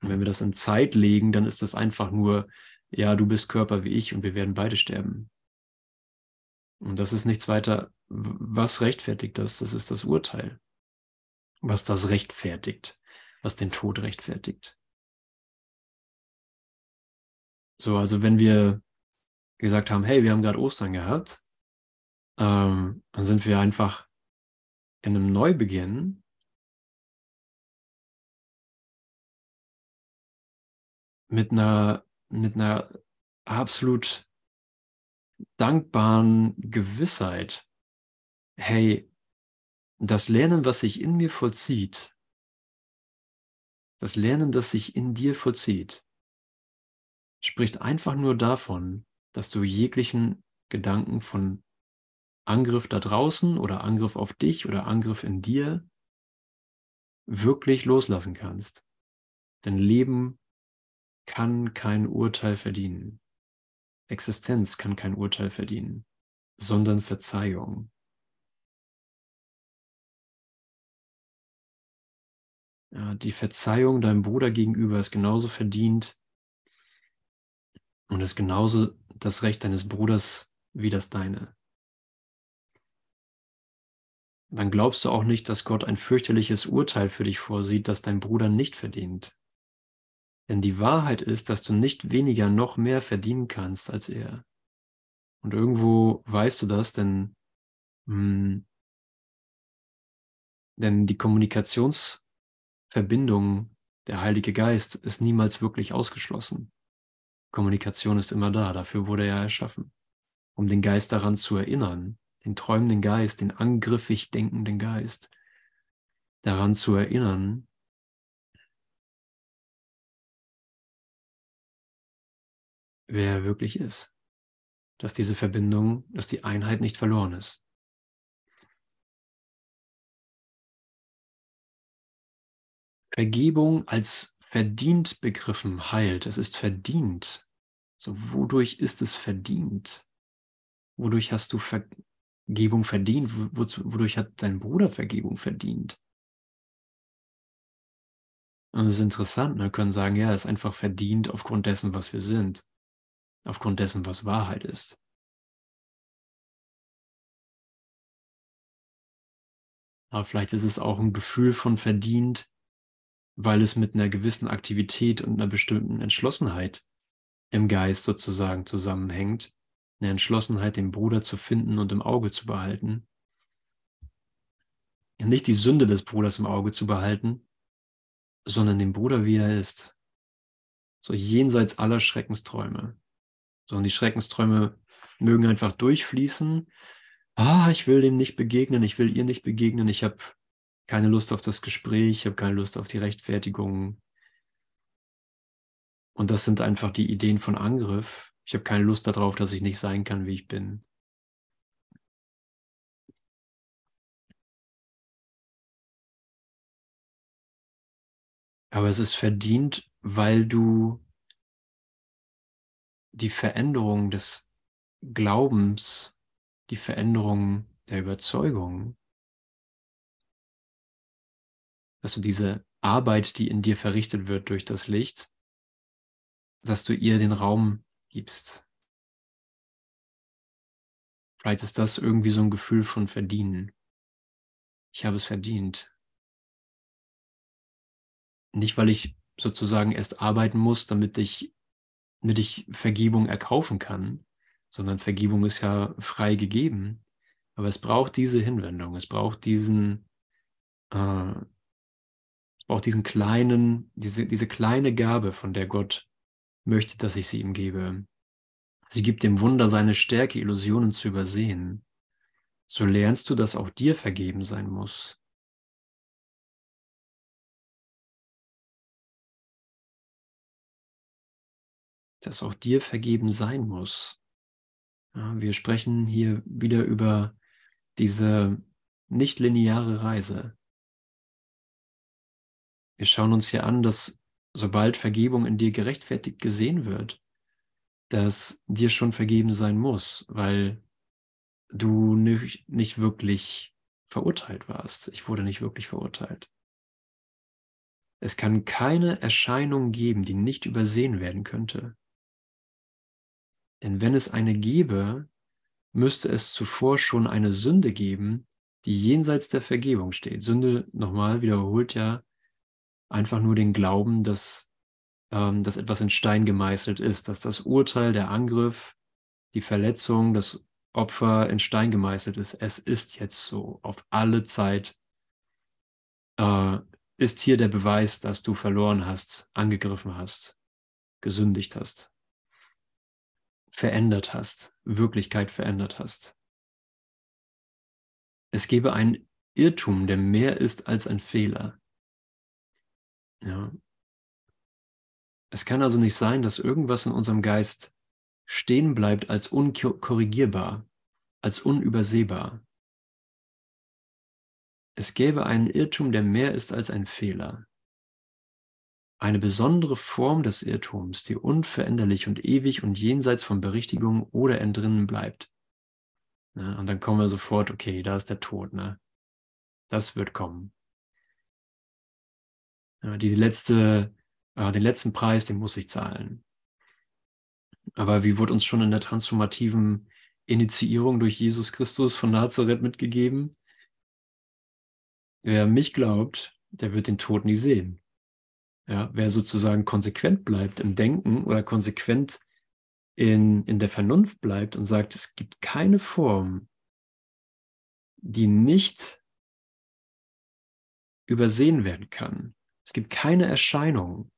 Und wenn wir das in Zeit legen, dann ist das einfach nur, ja, du bist Körper wie ich und wir werden beide sterben. Und das ist nichts weiter. Was rechtfertigt das? Das ist das Urteil. Was das rechtfertigt, was den Tod rechtfertigt. So, also wenn wir gesagt haben, hey, wir haben gerade Ostern gehabt, ähm, dann sind wir einfach in einem Neubeginn mit einer, mit einer absolut dankbaren Gewissheit, hey, das Lernen, was sich in mir vollzieht, das Lernen, das sich in dir vollzieht, spricht einfach nur davon, dass du jeglichen Gedanken von Angriff da draußen oder Angriff auf dich oder Angriff in dir wirklich loslassen kannst. Denn Leben kann kein Urteil verdienen. Existenz kann kein Urteil verdienen, sondern Verzeihung. Ja, die Verzeihung deinem Bruder gegenüber ist genauso verdient und ist genauso das Recht deines Bruders wie das deine. Dann glaubst du auch nicht, dass Gott ein fürchterliches Urteil für dich vorsieht, das dein Bruder nicht verdient. Denn die Wahrheit ist, dass du nicht weniger noch mehr verdienen kannst als er. Und irgendwo weißt du das, denn, mh, hm, denn die Kommunikationsverbindung, der Heilige Geist, ist niemals wirklich ausgeschlossen. Kommunikation ist immer da, dafür wurde er erschaffen, um den Geist daran zu erinnern, den träumenden Geist, den angriffig denkenden Geist, daran zu erinnern, wer er wirklich ist. Dass diese Verbindung, dass die Einheit nicht verloren ist. Vergebung als verdient begriffen heilt. Es ist verdient. So, wodurch ist es verdient? Wodurch hast du Vergebung verdient? Wodurch hat dein Bruder Vergebung verdient? Und es ist interessant, wir können sagen, ja, es ist einfach verdient aufgrund dessen, was wir sind aufgrund dessen, was Wahrheit ist. Aber vielleicht ist es auch ein Gefühl von verdient, weil es mit einer gewissen Aktivität und einer bestimmten Entschlossenheit im Geist sozusagen zusammenhängt. Eine Entschlossenheit, den Bruder zu finden und im Auge zu behalten. nicht die Sünde des Bruders im Auge zu behalten, sondern den Bruder, wie er ist. So jenseits aller Schreckensträume. Und die Schreckensträume mögen einfach durchfließen. Ah, ich will dem nicht begegnen, ich will ihr nicht begegnen, ich habe keine Lust auf das Gespräch, ich habe keine Lust auf die Rechtfertigung. Und das sind einfach die Ideen von Angriff. Ich habe keine Lust darauf, dass ich nicht sein kann, wie ich bin. Aber es ist verdient, weil du die Veränderung des Glaubens, die Veränderung der Überzeugung, dass du diese Arbeit, die in dir verrichtet wird durch das Licht, dass du ihr den Raum gibst. Vielleicht ist das irgendwie so ein Gefühl von Verdienen. Ich habe es verdient. Nicht, weil ich sozusagen erst arbeiten muss, damit ich damit ich Vergebung erkaufen kann, sondern Vergebung ist ja frei gegeben. Aber es braucht diese Hinwendung, es braucht diesen, äh, es braucht diesen kleinen, diese, diese kleine Gabe, von der Gott möchte, dass ich sie ihm gebe. Sie gibt dem Wunder seine Stärke, Illusionen zu übersehen. So lernst du, dass auch dir vergeben sein muss. Dass auch dir vergeben sein muss. Ja, wir sprechen hier wieder über diese nicht lineare Reise. Wir schauen uns hier an, dass sobald Vergebung in dir gerechtfertigt gesehen wird, dass dir schon vergeben sein muss, weil du nicht wirklich verurteilt warst. Ich wurde nicht wirklich verurteilt. Es kann keine Erscheinung geben, die nicht übersehen werden könnte. Denn wenn es eine gäbe, müsste es zuvor schon eine Sünde geben, die jenseits der Vergebung steht. Sünde, nochmal, wiederholt ja einfach nur den Glauben, dass, ähm, dass etwas in Stein gemeißelt ist, dass das Urteil, der Angriff, die Verletzung, das Opfer in Stein gemeißelt ist. Es ist jetzt so, auf alle Zeit äh, ist hier der Beweis, dass du verloren hast, angegriffen hast, gesündigt hast, verändert hast, Wirklichkeit verändert hast. Es gebe einen Irrtum, der mehr ist als ein Fehler. Ja. Es kann also nicht sein, dass irgendwas in unserem Geist stehen bleibt als unkorrigierbar, als unübersehbar. Es gäbe einen Irrtum, der mehr ist als ein Fehler. Eine besondere Form des Irrtums, die unveränderlich und ewig und jenseits von Berichtigung oder Entrinnen bleibt. Ne? Und dann kommen wir sofort, okay, da ist der Tod. Ne? Das wird kommen. Ja, die letzte, äh, den letzten Preis, den muss ich zahlen. Aber wie wurde uns schon in der transformativen Initiierung durch Jesus Christus von Nazareth mitgegeben? Wer mich glaubt, der wird den Tod nie sehen. Ja, wer sozusagen konsequent bleibt im Denken oder konsequent in, in der Vernunft bleibt und sagt, es gibt keine Form, die nicht übersehen werden kann. Es gibt keine Erscheinung,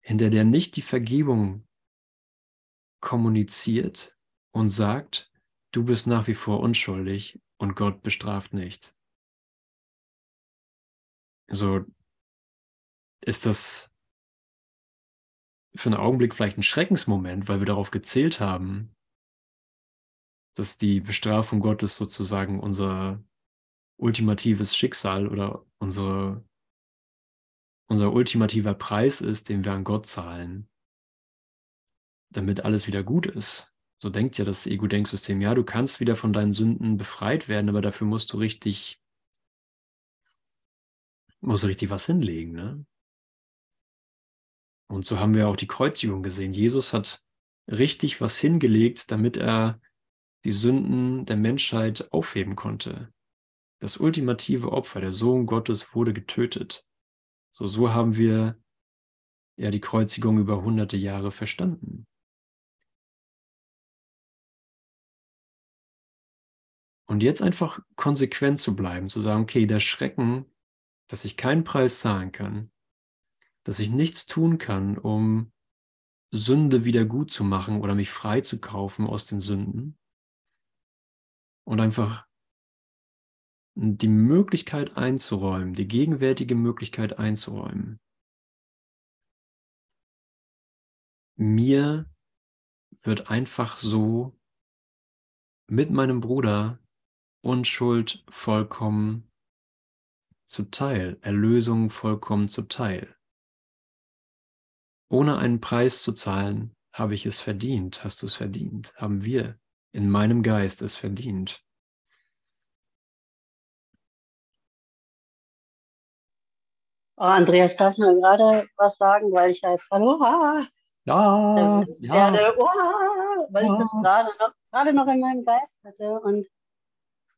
hinter der nicht die Vergebung kommuniziert und sagt, du bist nach wie vor unschuldig und Gott bestraft nicht. So ist das für einen Augenblick vielleicht ein Schreckensmoment, weil wir darauf gezählt haben, dass die Bestrafung Gottes sozusagen unser ultimatives Schicksal oder unsere, unser ultimativer Preis ist, den wir an Gott zahlen, damit alles wieder gut ist. So denkt ja das Ego-Denksystem. Ja, du kannst wieder von deinen Sünden befreit werden, aber dafür musst du richtig, musst du richtig was hinlegen, ne? Und so haben wir auch die Kreuzigung gesehen. Jesus hat richtig was hingelegt, damit er die Sünden der Menschheit aufheben konnte. Das ultimative Opfer, der Sohn Gottes, wurde getötet. So, so haben wir ja die Kreuzigung über hunderte Jahre verstanden. Und jetzt einfach konsequent zu bleiben, zu sagen, okay, der Schrecken, dass ich keinen Preis zahlen kann, dass ich nichts tun kann, um Sünde wieder gut zu machen oder mich frei zu kaufen aus den Sünden. Und einfach die Möglichkeit einzuräumen, die gegenwärtige Möglichkeit einzuräumen. Mir wird einfach so mit meinem Bruder Unschuld vollkommen zuteil, Erlösung vollkommen zuteil. Ohne einen Preis zu zahlen, habe ich es verdient, hast du es verdient, haben wir in meinem Geist es verdient. Oh, Andreas, darf ich mal gerade was sagen, weil ich halt, hallo, ha, ja, ja. Werde, oh, weil ja. ich das gerade noch, gerade noch in meinem Geist hatte und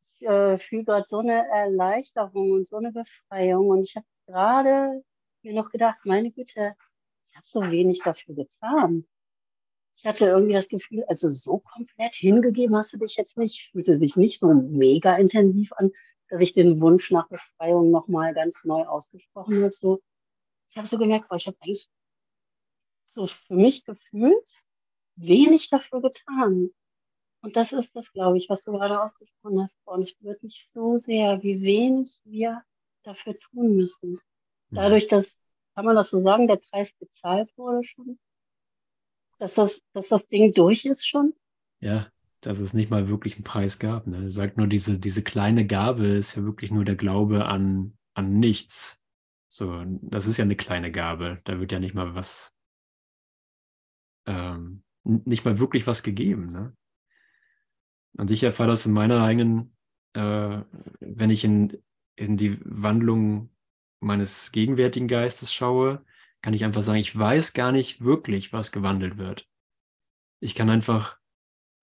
ich äh, fühle gerade so eine Erleichterung und so eine Befreiung. Und ich habe gerade mir noch gedacht, meine Güte, ich habe so wenig dafür getan. Ich hatte irgendwie das Gefühl, also so komplett hingegeben hast du dich jetzt nicht, fühlte sich nicht so mega intensiv an, dass ich den Wunsch nach Befreiung nochmal ganz neu ausgesprochen habe. So, ich habe so gemerkt, boah, ich habe eigentlich so für mich gefühlt wenig dafür getan. Und das ist das, glaube ich, was du gerade ausgesprochen hast. Und es wird nicht so sehr, wie wenig wir dafür tun müssen. Dadurch, dass, kann man das so sagen, der Preis bezahlt wurde schon, dass das, dass das Ding durch ist schon? Ja, dass es nicht mal wirklich einen Preis gab. Ne? Er sagt nur, diese, diese kleine Gabe ist ja wirklich nur der Glaube an, an nichts. So, das ist ja eine kleine Gabe. Da wird ja nicht mal was, ähm, nicht mal wirklich was gegeben. Ne? Und ich erfahre das in meiner eigenen, äh, wenn ich in, in die Wandlung meines gegenwärtigen Geistes schaue, kann ich einfach sagen, ich weiß gar nicht wirklich, was gewandelt wird. Ich kann einfach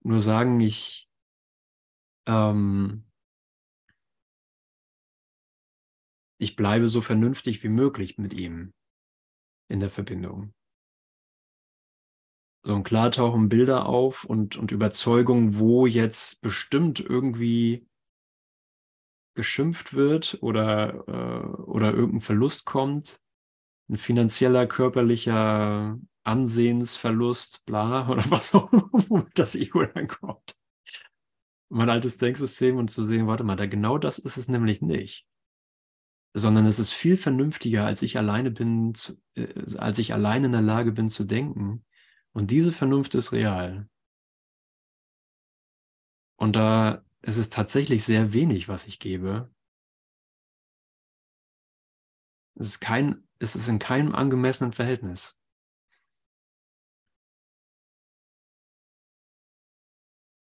nur sagen, ich ähm, ich bleibe so vernünftig wie möglich mit ihm in der Verbindung. So und klar tauchen Bilder auf und, und Überzeugungen, wo jetzt bestimmt irgendwie geschimpft wird oder, äh, oder irgendein Verlust kommt, ein finanzieller, körperlicher Ansehensverlust, bla, oder was auch immer, das Ego dann kommt. Mein altes Denksystem und zu sehen, warte mal, da genau das ist es nämlich nicht. Sondern es ist viel vernünftiger, als ich alleine bin, zu, äh, als ich alleine in der Lage bin zu denken. Und diese Vernunft ist real. Und da ist es tatsächlich sehr wenig, was ich gebe. Es ist kein, es ist in keinem angemessenen Verhältnis.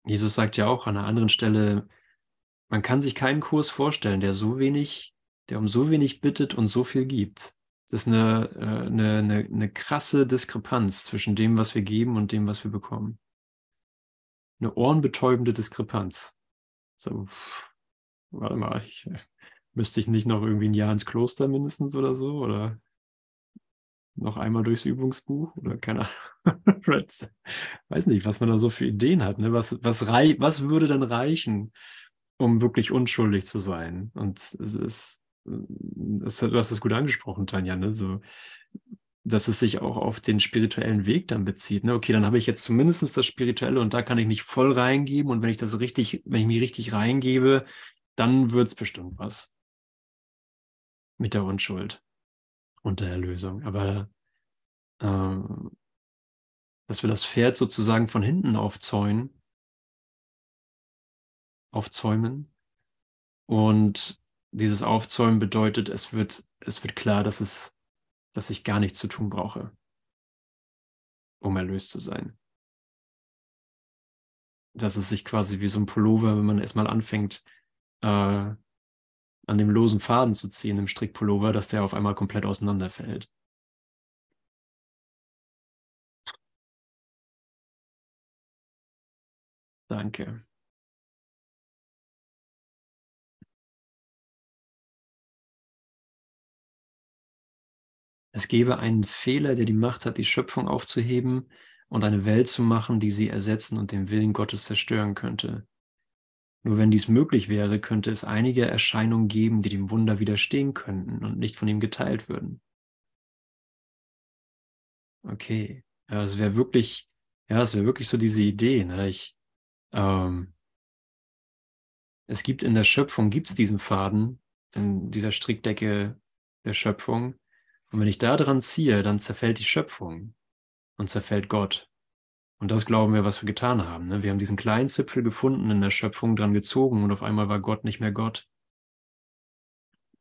Jesus sagt ja auch an einer anderen Stelle, man kann sich keinen Kurs vorstellen, der so wenig, der um so wenig bittet und so viel gibt. Das ist eine, äh, eine, eine, eine krasse Diskrepanz zwischen dem, was wir geben und dem, was wir bekommen. Eine ohrenbetäubende Diskrepanz. So, warte mal, ich, müsste ich nicht noch irgendwie ein Jahr ins Kloster mindestens oder so? Oder noch einmal durchs Übungsbuch oder keine Ahnung. Weiß nicht, was man da so für Ideen hat. Ne? Was, was, rei was würde denn reichen, um wirklich unschuldig zu sein? Und es ist, das, du hast es gut angesprochen, Tanja, ne? so, dass es sich auch auf den spirituellen Weg dann bezieht. Ne? Okay, dann habe ich jetzt zumindest das Spirituelle und da kann ich mich voll reingeben und wenn ich das richtig, wenn ich mich richtig reingebe, dann wird es bestimmt was mit der Unschuld und der Erlösung. Aber äh, dass wir das Pferd sozusagen von hinten aufzäunen, aufzäumen. Und dieses Aufzäumen bedeutet, es wird, es wird klar, dass es, dass ich gar nichts zu tun brauche, um erlöst zu sein. Dass es sich quasi wie so ein Pullover, wenn man erstmal anfängt, äh, an dem losen Faden zu ziehen im Strickpullover, dass der auf einmal komplett auseinanderfällt. Danke. Es gebe einen Fehler, der die Macht hat, die Schöpfung aufzuheben und eine Welt zu machen, die sie ersetzen und den Willen Gottes zerstören könnte. Nur wenn dies möglich wäre, könnte es einige Erscheinungen geben, die dem Wunder widerstehen könnten und nicht von ihm geteilt würden. Okay, ja, es wäre wirklich, ja, es wäre wirklich so diese Idee. Ne? Ich, ähm, es gibt in der Schöpfung, gibt es diesen Faden, in dieser Strickdecke der Schöpfung. Und wenn ich da dran ziehe, dann zerfällt die Schöpfung und zerfällt Gott. Und das glauben wir, was wir getan haben. Ne? Wir haben diesen kleinen Zipfel gefunden in der Schöpfung, dran gezogen und auf einmal war Gott nicht mehr Gott.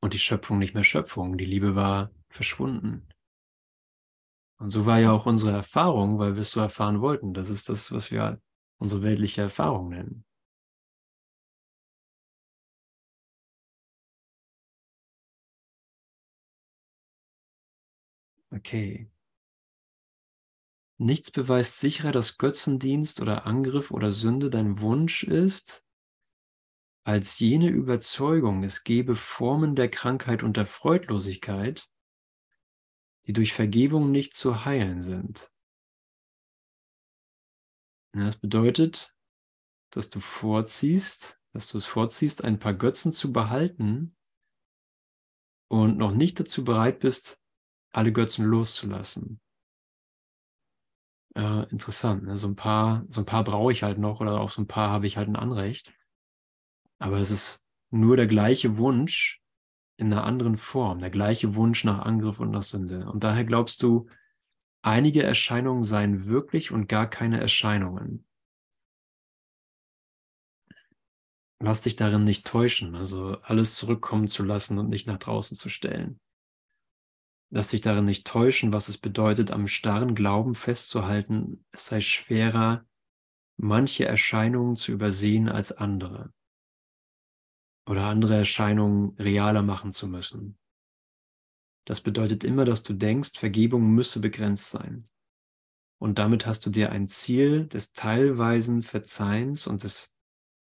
Und die Schöpfung nicht mehr Schöpfung. Die Liebe war verschwunden. Und so war ja auch unsere Erfahrung, weil wir es so erfahren wollten. Das ist das, was wir unsere weltliche Erfahrung nennen. Okay. Nichts beweist sicherer, dass Götzendienst oder Angriff oder Sünde dein Wunsch ist, als jene Überzeugung, es gebe Formen der Krankheit und der Freudlosigkeit, die durch Vergebung nicht zu heilen sind. Das bedeutet, dass du vorziehst, dass du es vorziehst, ein paar Götzen zu behalten und noch nicht dazu bereit bist, alle Götzen loszulassen äh, interessant. Ne? So ein paar, so ein paar brauche ich halt noch oder auf so ein paar habe ich halt ein Anrecht. Aber es ist nur der gleiche Wunsch in einer anderen Form, der gleiche Wunsch nach Angriff und nach Sünde. Und daher glaubst du, einige Erscheinungen seien wirklich und gar keine Erscheinungen. Lass dich darin nicht täuschen, also alles zurückkommen zu lassen und nicht nach draußen zu stellen. Lass dich darin nicht täuschen, was es bedeutet, am starren Glauben festzuhalten, es sei schwerer, manche Erscheinungen zu übersehen als andere oder andere Erscheinungen realer machen zu müssen. Das bedeutet immer, dass du denkst, Vergebung müsse begrenzt sein. Und damit hast du dir ein Ziel des teilweisen Verzeihens und des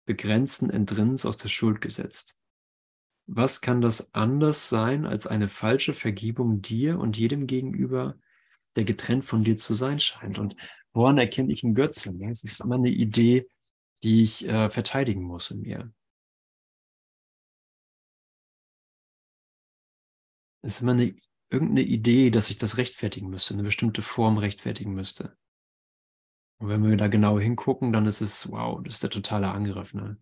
begrenzten Entrinnens aus der Schuld gesetzt. Was kann das anders sein als eine falsche Vergebung dir und jedem gegenüber, der getrennt von dir zu sein scheint? Und woran erkenne ich einen Götzen? Es ist immer eine Idee, die ich äh, verteidigen muss in mir. Es ist immer eine, irgendeine Idee, dass ich das rechtfertigen müsste, eine bestimmte Form rechtfertigen müsste. Und wenn wir da genau hingucken, dann ist es, wow, das ist der totale Angriff. Ne?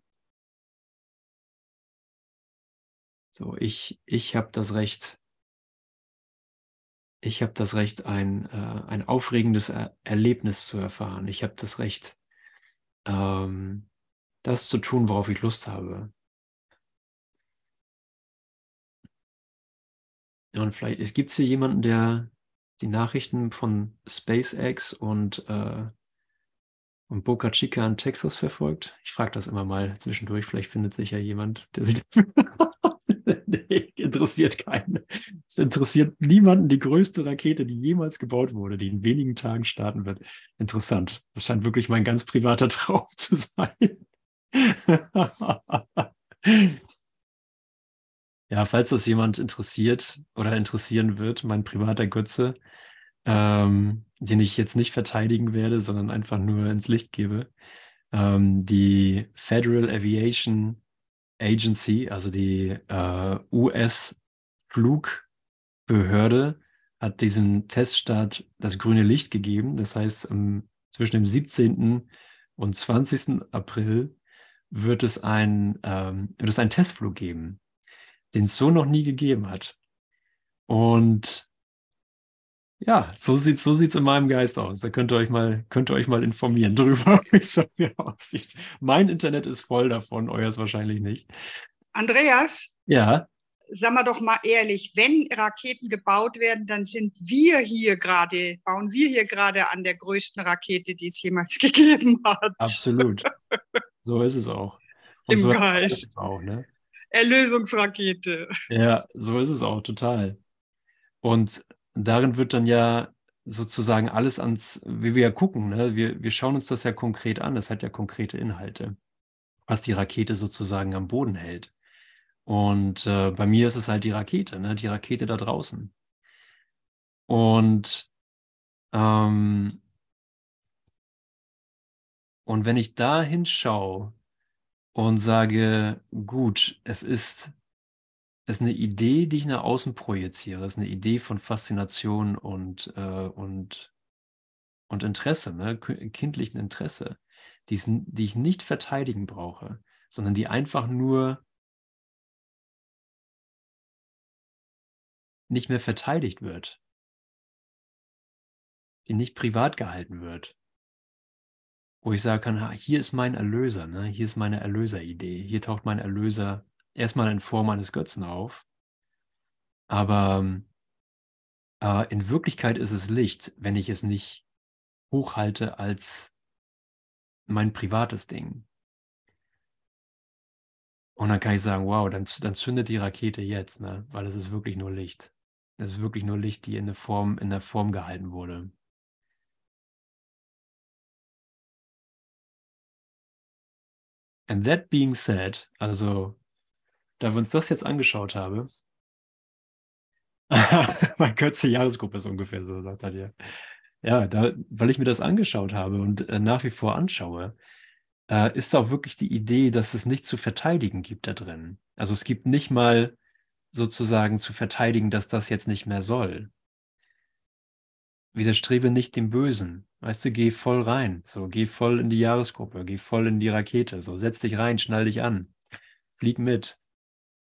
So, ich, ich habe das Recht, ich habe das Recht, ein, äh, ein aufregendes er Erlebnis zu erfahren. Ich habe das Recht, ähm, das zu tun, worauf ich Lust habe. Und vielleicht, es gibt hier jemanden, der die Nachrichten von SpaceX und äh, und Boca Chica in Texas verfolgt? Ich frage das immer mal zwischendurch. Vielleicht findet sich ja jemand, der sich interessiert keinen. Es interessiert niemanden die größte Rakete, die jemals gebaut wurde, die in wenigen Tagen starten wird. Interessant. Das scheint wirklich mein ganz privater Traum zu sein. ja, falls das jemand interessiert oder interessieren wird, mein privater Götze, ähm, den ich jetzt nicht verteidigen werde, sondern einfach nur ins Licht gebe. Ähm, die Federal Aviation Agency, also die äh, US-Flugbehörde, hat diesem Teststart das grüne Licht gegeben. Das heißt, um, zwischen dem 17. und 20. April wird es, ein, ähm, wird es einen Testflug geben, den es so noch nie gegeben hat. Und ja, so sieht's, so sieht's in meinem Geist aus. Da könnt ihr euch mal, könnt ihr euch mal informieren drüber, wie es bei mir aussieht. Mein Internet ist voll davon, euers wahrscheinlich nicht. Andreas? Ja. Sag mal doch mal ehrlich, wenn Raketen gebaut werden, dann sind wir hier gerade, bauen wir hier gerade an der größten Rakete, die es jemals gegeben hat. Absolut. So ist es auch. Und Im so Geist. Auch, ne? Erlösungsrakete. Ja, so ist es auch, total. Und darin wird dann ja sozusagen alles ans, wie wir ja gucken, ne? wir, wir schauen uns das ja konkret an, das hat ja konkrete Inhalte, was die Rakete sozusagen am Boden hält. Und äh, bei mir ist es halt die Rakete, ne? die Rakete da draußen. Und, ähm, und wenn ich da hinschaue und sage, gut, es ist ist eine Idee, die ich nach außen projiziere. Es ist eine Idee von Faszination und, äh, und, und Interesse, ne? kindlichen Interesse, die, die ich nicht verteidigen brauche, sondern die einfach nur nicht mehr verteidigt wird, die nicht privat gehalten wird, wo ich sagen kann, hier ist mein Erlöser, ne? hier ist meine Erlöseridee, hier taucht mein Erlöser erstmal in Form eines Götzen auf. Aber äh, in Wirklichkeit ist es Licht, wenn ich es nicht hochhalte als mein privates Ding. Und dann kann ich sagen, wow, dann, dann zündet die Rakete jetzt, ne? weil es ist wirklich nur Licht. Es ist wirklich nur Licht, die in der Form, in der Form gehalten wurde. And that being said, also da wir uns das jetzt angeschaut haben, mein Götze Jahresgruppe ist ungefähr so, sagt er dir. Ja, da, weil ich mir das angeschaut habe und äh, nach wie vor anschaue, äh, ist auch wirklich die Idee, dass es nichts zu verteidigen gibt da drin. Also es gibt nicht mal sozusagen zu verteidigen, dass das jetzt nicht mehr soll. Widerstrebe nicht dem Bösen. Weißt du, geh voll rein. So, geh voll in die Jahresgruppe, geh voll in die Rakete. So, setz dich rein, schnall dich an. Flieg mit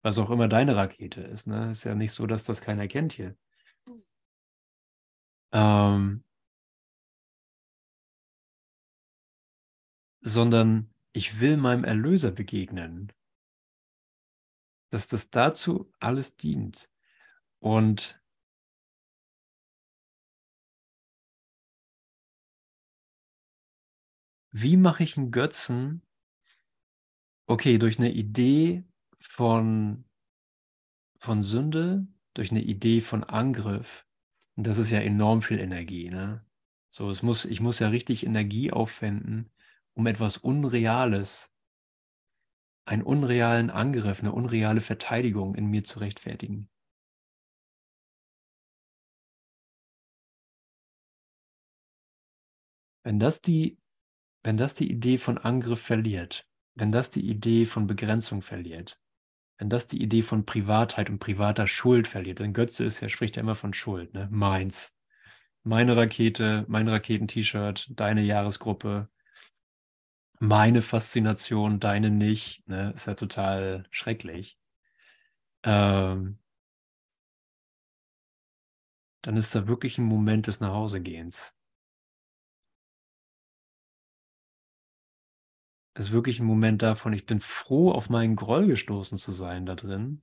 was auch immer deine Rakete ist. Ne? Ist ja nicht so, dass das keiner kennt hier. Hm. Ähm, sondern ich will meinem Erlöser begegnen. Dass das dazu alles dient. Und wie mache ich einen Götzen? Okay, durch eine Idee, von, von Sünde, durch eine Idee von Angriff. Und das ist ja enorm viel Energie, ne? So, es muss, ich muss ja richtig Energie aufwenden, um etwas Unreales, einen unrealen Angriff, eine unreale Verteidigung in mir zu rechtfertigen. Wenn das die wenn das die Idee von Angriff verliert, wenn das die Idee von Begrenzung verliert, wenn das die Idee von Privatheit und privater Schuld verliert, denn Götze ist ja, spricht ja immer von Schuld, ne? Meins. Meine Rakete, mein Raketen-T-Shirt, deine Jahresgruppe, meine Faszination, deine nicht, ne? Ist ja total schrecklich. Ähm, dann ist da wirklich ein Moment des Nachhausegehens. Ist wirklich ein Moment davon, ich bin froh, auf meinen Groll gestoßen zu sein da drin.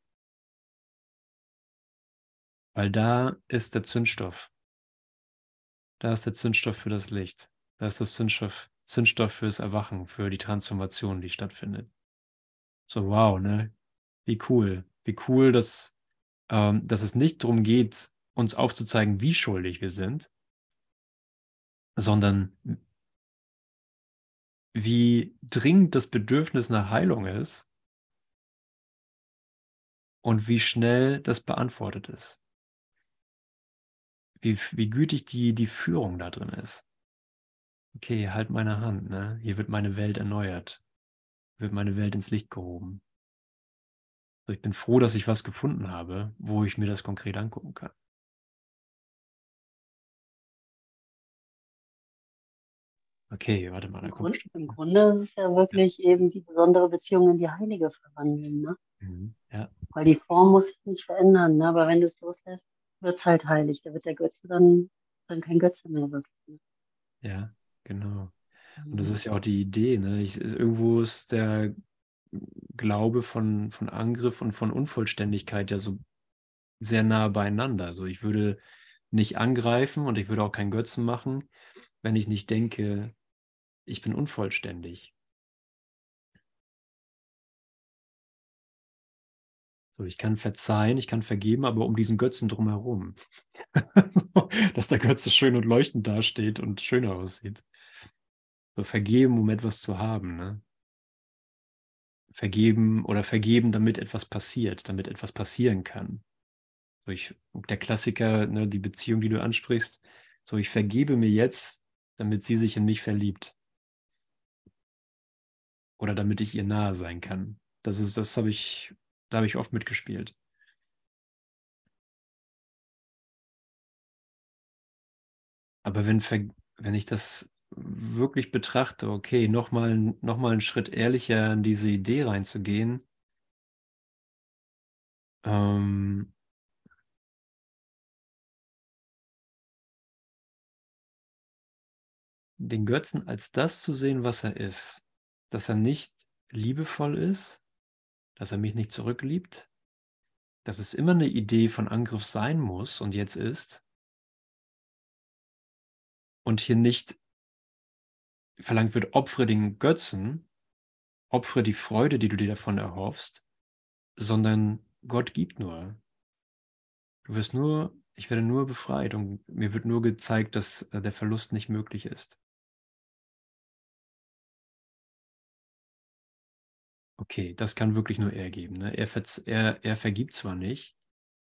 Weil da ist der Zündstoff. Da ist der Zündstoff für das Licht. Da ist das Zündstoff, Zündstoff fürs Erwachen, für die Transformation, die stattfindet. So, wow, ne? Wie cool. Wie cool, dass, ähm, dass es nicht darum geht, uns aufzuzeigen, wie schuldig wir sind, sondern wie dringend das Bedürfnis nach Heilung ist und wie schnell das beantwortet ist. Wie, wie gütig die, die Führung da drin ist. Okay, halt meine Hand, ne? Hier wird meine Welt erneuert. Wird meine Welt ins Licht gehoben. Ich bin froh, dass ich was gefunden habe, wo ich mir das konkret angucken kann. Okay, warte mal. Im, Grund, Im Grunde ist es ja wirklich ja. eben die besondere Beziehung in die Heilige verwandeln. Ne? Mhm. Ja. Weil die Form muss sich nicht verändern. Ne? Aber wenn du es loslässt, wird es halt heilig. Da wird der Götze dann, dann kein Götze mehr wirklich. Ne? Ja, genau. Und das mhm. ist ja auch die Idee. Ne? Ich, irgendwo ist der Glaube von, von Angriff und von Unvollständigkeit ja so sehr nah beieinander. Also ich würde nicht angreifen und ich würde auch keinen Götzen machen, wenn ich nicht denke, ich bin unvollständig. So, ich kann verzeihen, ich kann vergeben, aber um diesen Götzen drumherum. so, dass der Götze schön und leuchtend dasteht und schöner aussieht. So vergeben, um etwas zu haben. Ne? Vergeben oder vergeben, damit etwas passiert, damit etwas passieren kann. So ich, der Klassiker, ne, die Beziehung, die du ansprichst, so ich vergebe mir jetzt, damit sie sich in mich verliebt oder damit ich ihr nahe sein kann. Das ist, das habe ich, da habe ich oft mitgespielt. Aber wenn, wenn ich das wirklich betrachte, okay, nochmal noch mal einen Schritt ehrlicher in diese Idee reinzugehen, ähm, den Götzen als das zu sehen, was er ist dass er nicht liebevoll ist, dass er mich nicht zurückliebt, dass es immer eine Idee von Angriff sein muss und jetzt ist und hier nicht verlangt wird, opfere den Götzen, opfere die Freude, die du dir davon erhoffst, sondern Gott gibt nur. Du wirst nur, ich werde nur befreit und mir wird nur gezeigt, dass äh, der Verlust nicht möglich ist. Okay, das kann wirklich nur er geben. Ne? Er, er, er vergibt zwar nicht,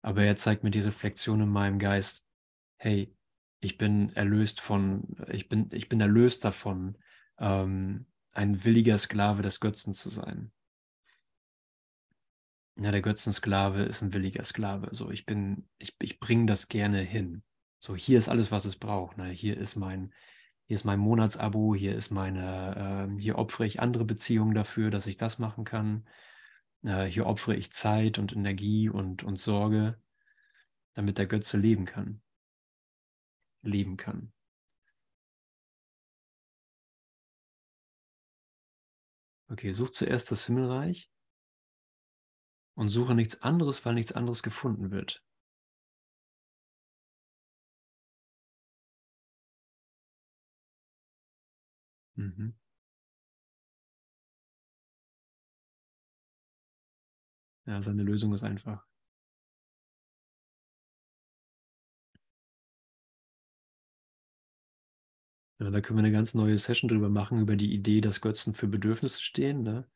aber er zeigt mir die Reflexion in meinem Geist, hey, ich bin erlöst von, ich bin, ich bin erlöst davon, ähm, ein williger Sklave des Götzen zu sein. Ja, der Götzensklave ist ein williger Sklave. So, ich bin, ich, ich bringe das gerne hin. So, hier ist alles, was es braucht. Ne? Hier ist mein, hier ist mein Monatsabo, hier ist meine, äh, hier opfere ich andere Beziehungen dafür, dass ich das machen kann. Äh, hier opfere ich Zeit und Energie und, und Sorge, damit der Götze leben kann. Leben kann. Okay, such zuerst das Himmelreich und suche nichts anderes, weil nichts anderes gefunden wird. Mhm. Ja, seine Lösung ist einfach. Ja, da können wir eine ganz neue Session drüber machen, über die Idee, dass Götzen für Bedürfnisse stehen. Ne?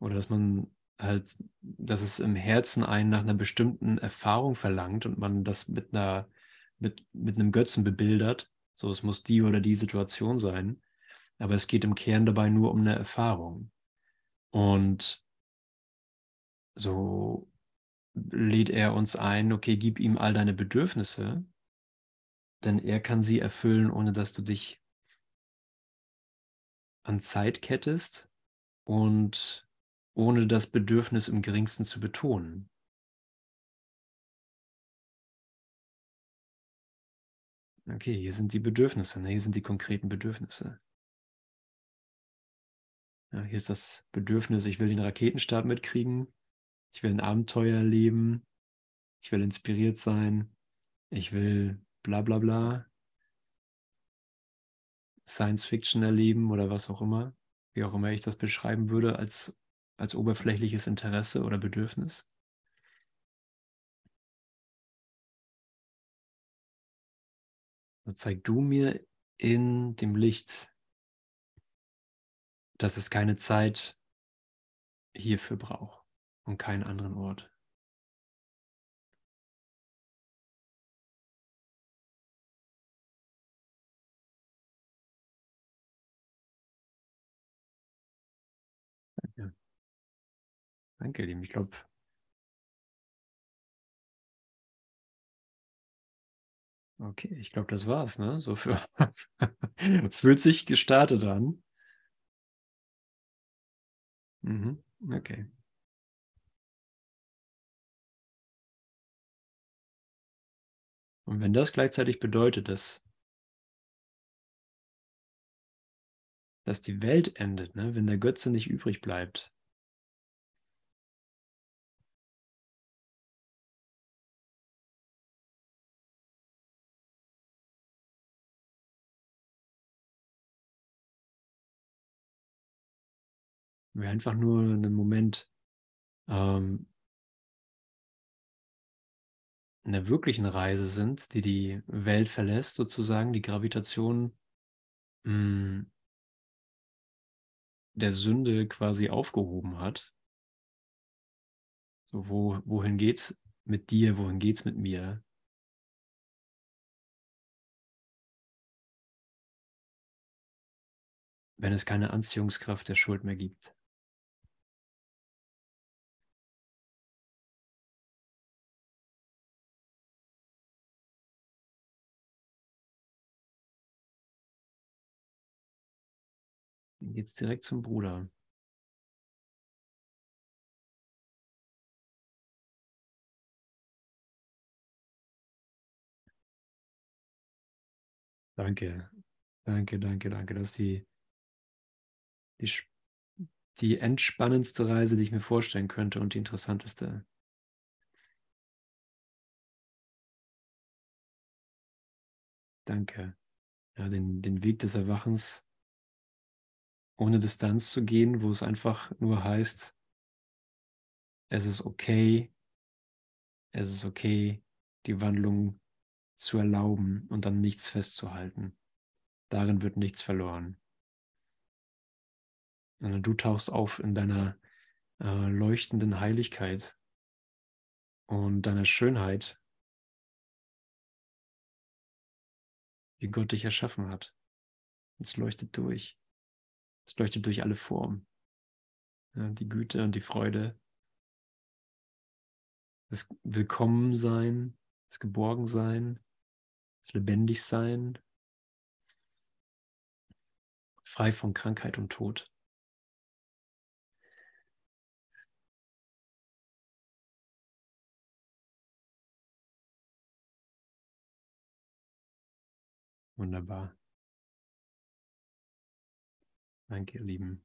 Oder dass man halt, dass es im Herzen einen nach einer bestimmten Erfahrung verlangt und man das mit einer, mit, mit einem Götzen bebildert. So, es muss die oder die Situation sein. Aber es geht im Kern dabei nur um eine Erfahrung. Und so lädt er uns ein, okay, gib ihm all deine Bedürfnisse, denn er kann sie erfüllen, ohne dass du dich an Zeit kettest und ohne das Bedürfnis im geringsten zu betonen. Okay, hier sind die Bedürfnisse, ne? hier sind die konkreten Bedürfnisse. Ja, hier ist das Bedürfnis, ich will den Raketenstart mitkriegen, ich will ein Abenteuer erleben, ich will inspiriert sein, ich will bla bla bla, Science Fiction erleben oder was auch immer, wie auch immer ich das beschreiben würde, als, als oberflächliches Interesse oder Bedürfnis. So zeig du mir in dem Licht, dass es keine Zeit hierfür braucht und keinen anderen Ort. Danke. Danke, Lieben. Ich glaube, okay, ich glaube, das war's, ne? So für fühlt sich gestartet an. Mhm. Okay. Und wenn das gleichzeitig bedeutet, dass, dass die Welt endet, ne? wenn der Götze nicht übrig bleibt, wir einfach nur einen Moment ähm, in der wirklichen Reise sind, die die Welt verlässt, sozusagen die Gravitation mh, hm, der Sünde quasi aufgehoben hat. So, wo, wohin geht's mit dir, wohin geht's mit mir? Wenn es keine Anziehungskraft der Schuld mehr gibt. Geht's direkt zum Bruder. Danke, danke, danke, danke. Das ist die, die, die entspannendste Reise, die ich mir vorstellen könnte und die interessanteste. Danke. Ja, den, den Weg des Erwachens ohne Distanz zu gehen, wo es einfach nur heißt, es ist okay, es ist okay, die Wandlung zu erlauben und dann nichts festzuhalten. Darin wird nichts verloren. Sondern du tauchst auf in deiner äh, leuchtenden Heiligkeit und deiner Schönheit, wie Gott dich erschaffen hat. Es leuchtet durch. Es leuchtet durch alle Formen. Ja, die Güte und die Freude, das Willkommensein, das Geborgensein, das Lebendigsein, frei von Krankheit und Tod. Wunderbar. Danke, ihr Lieben.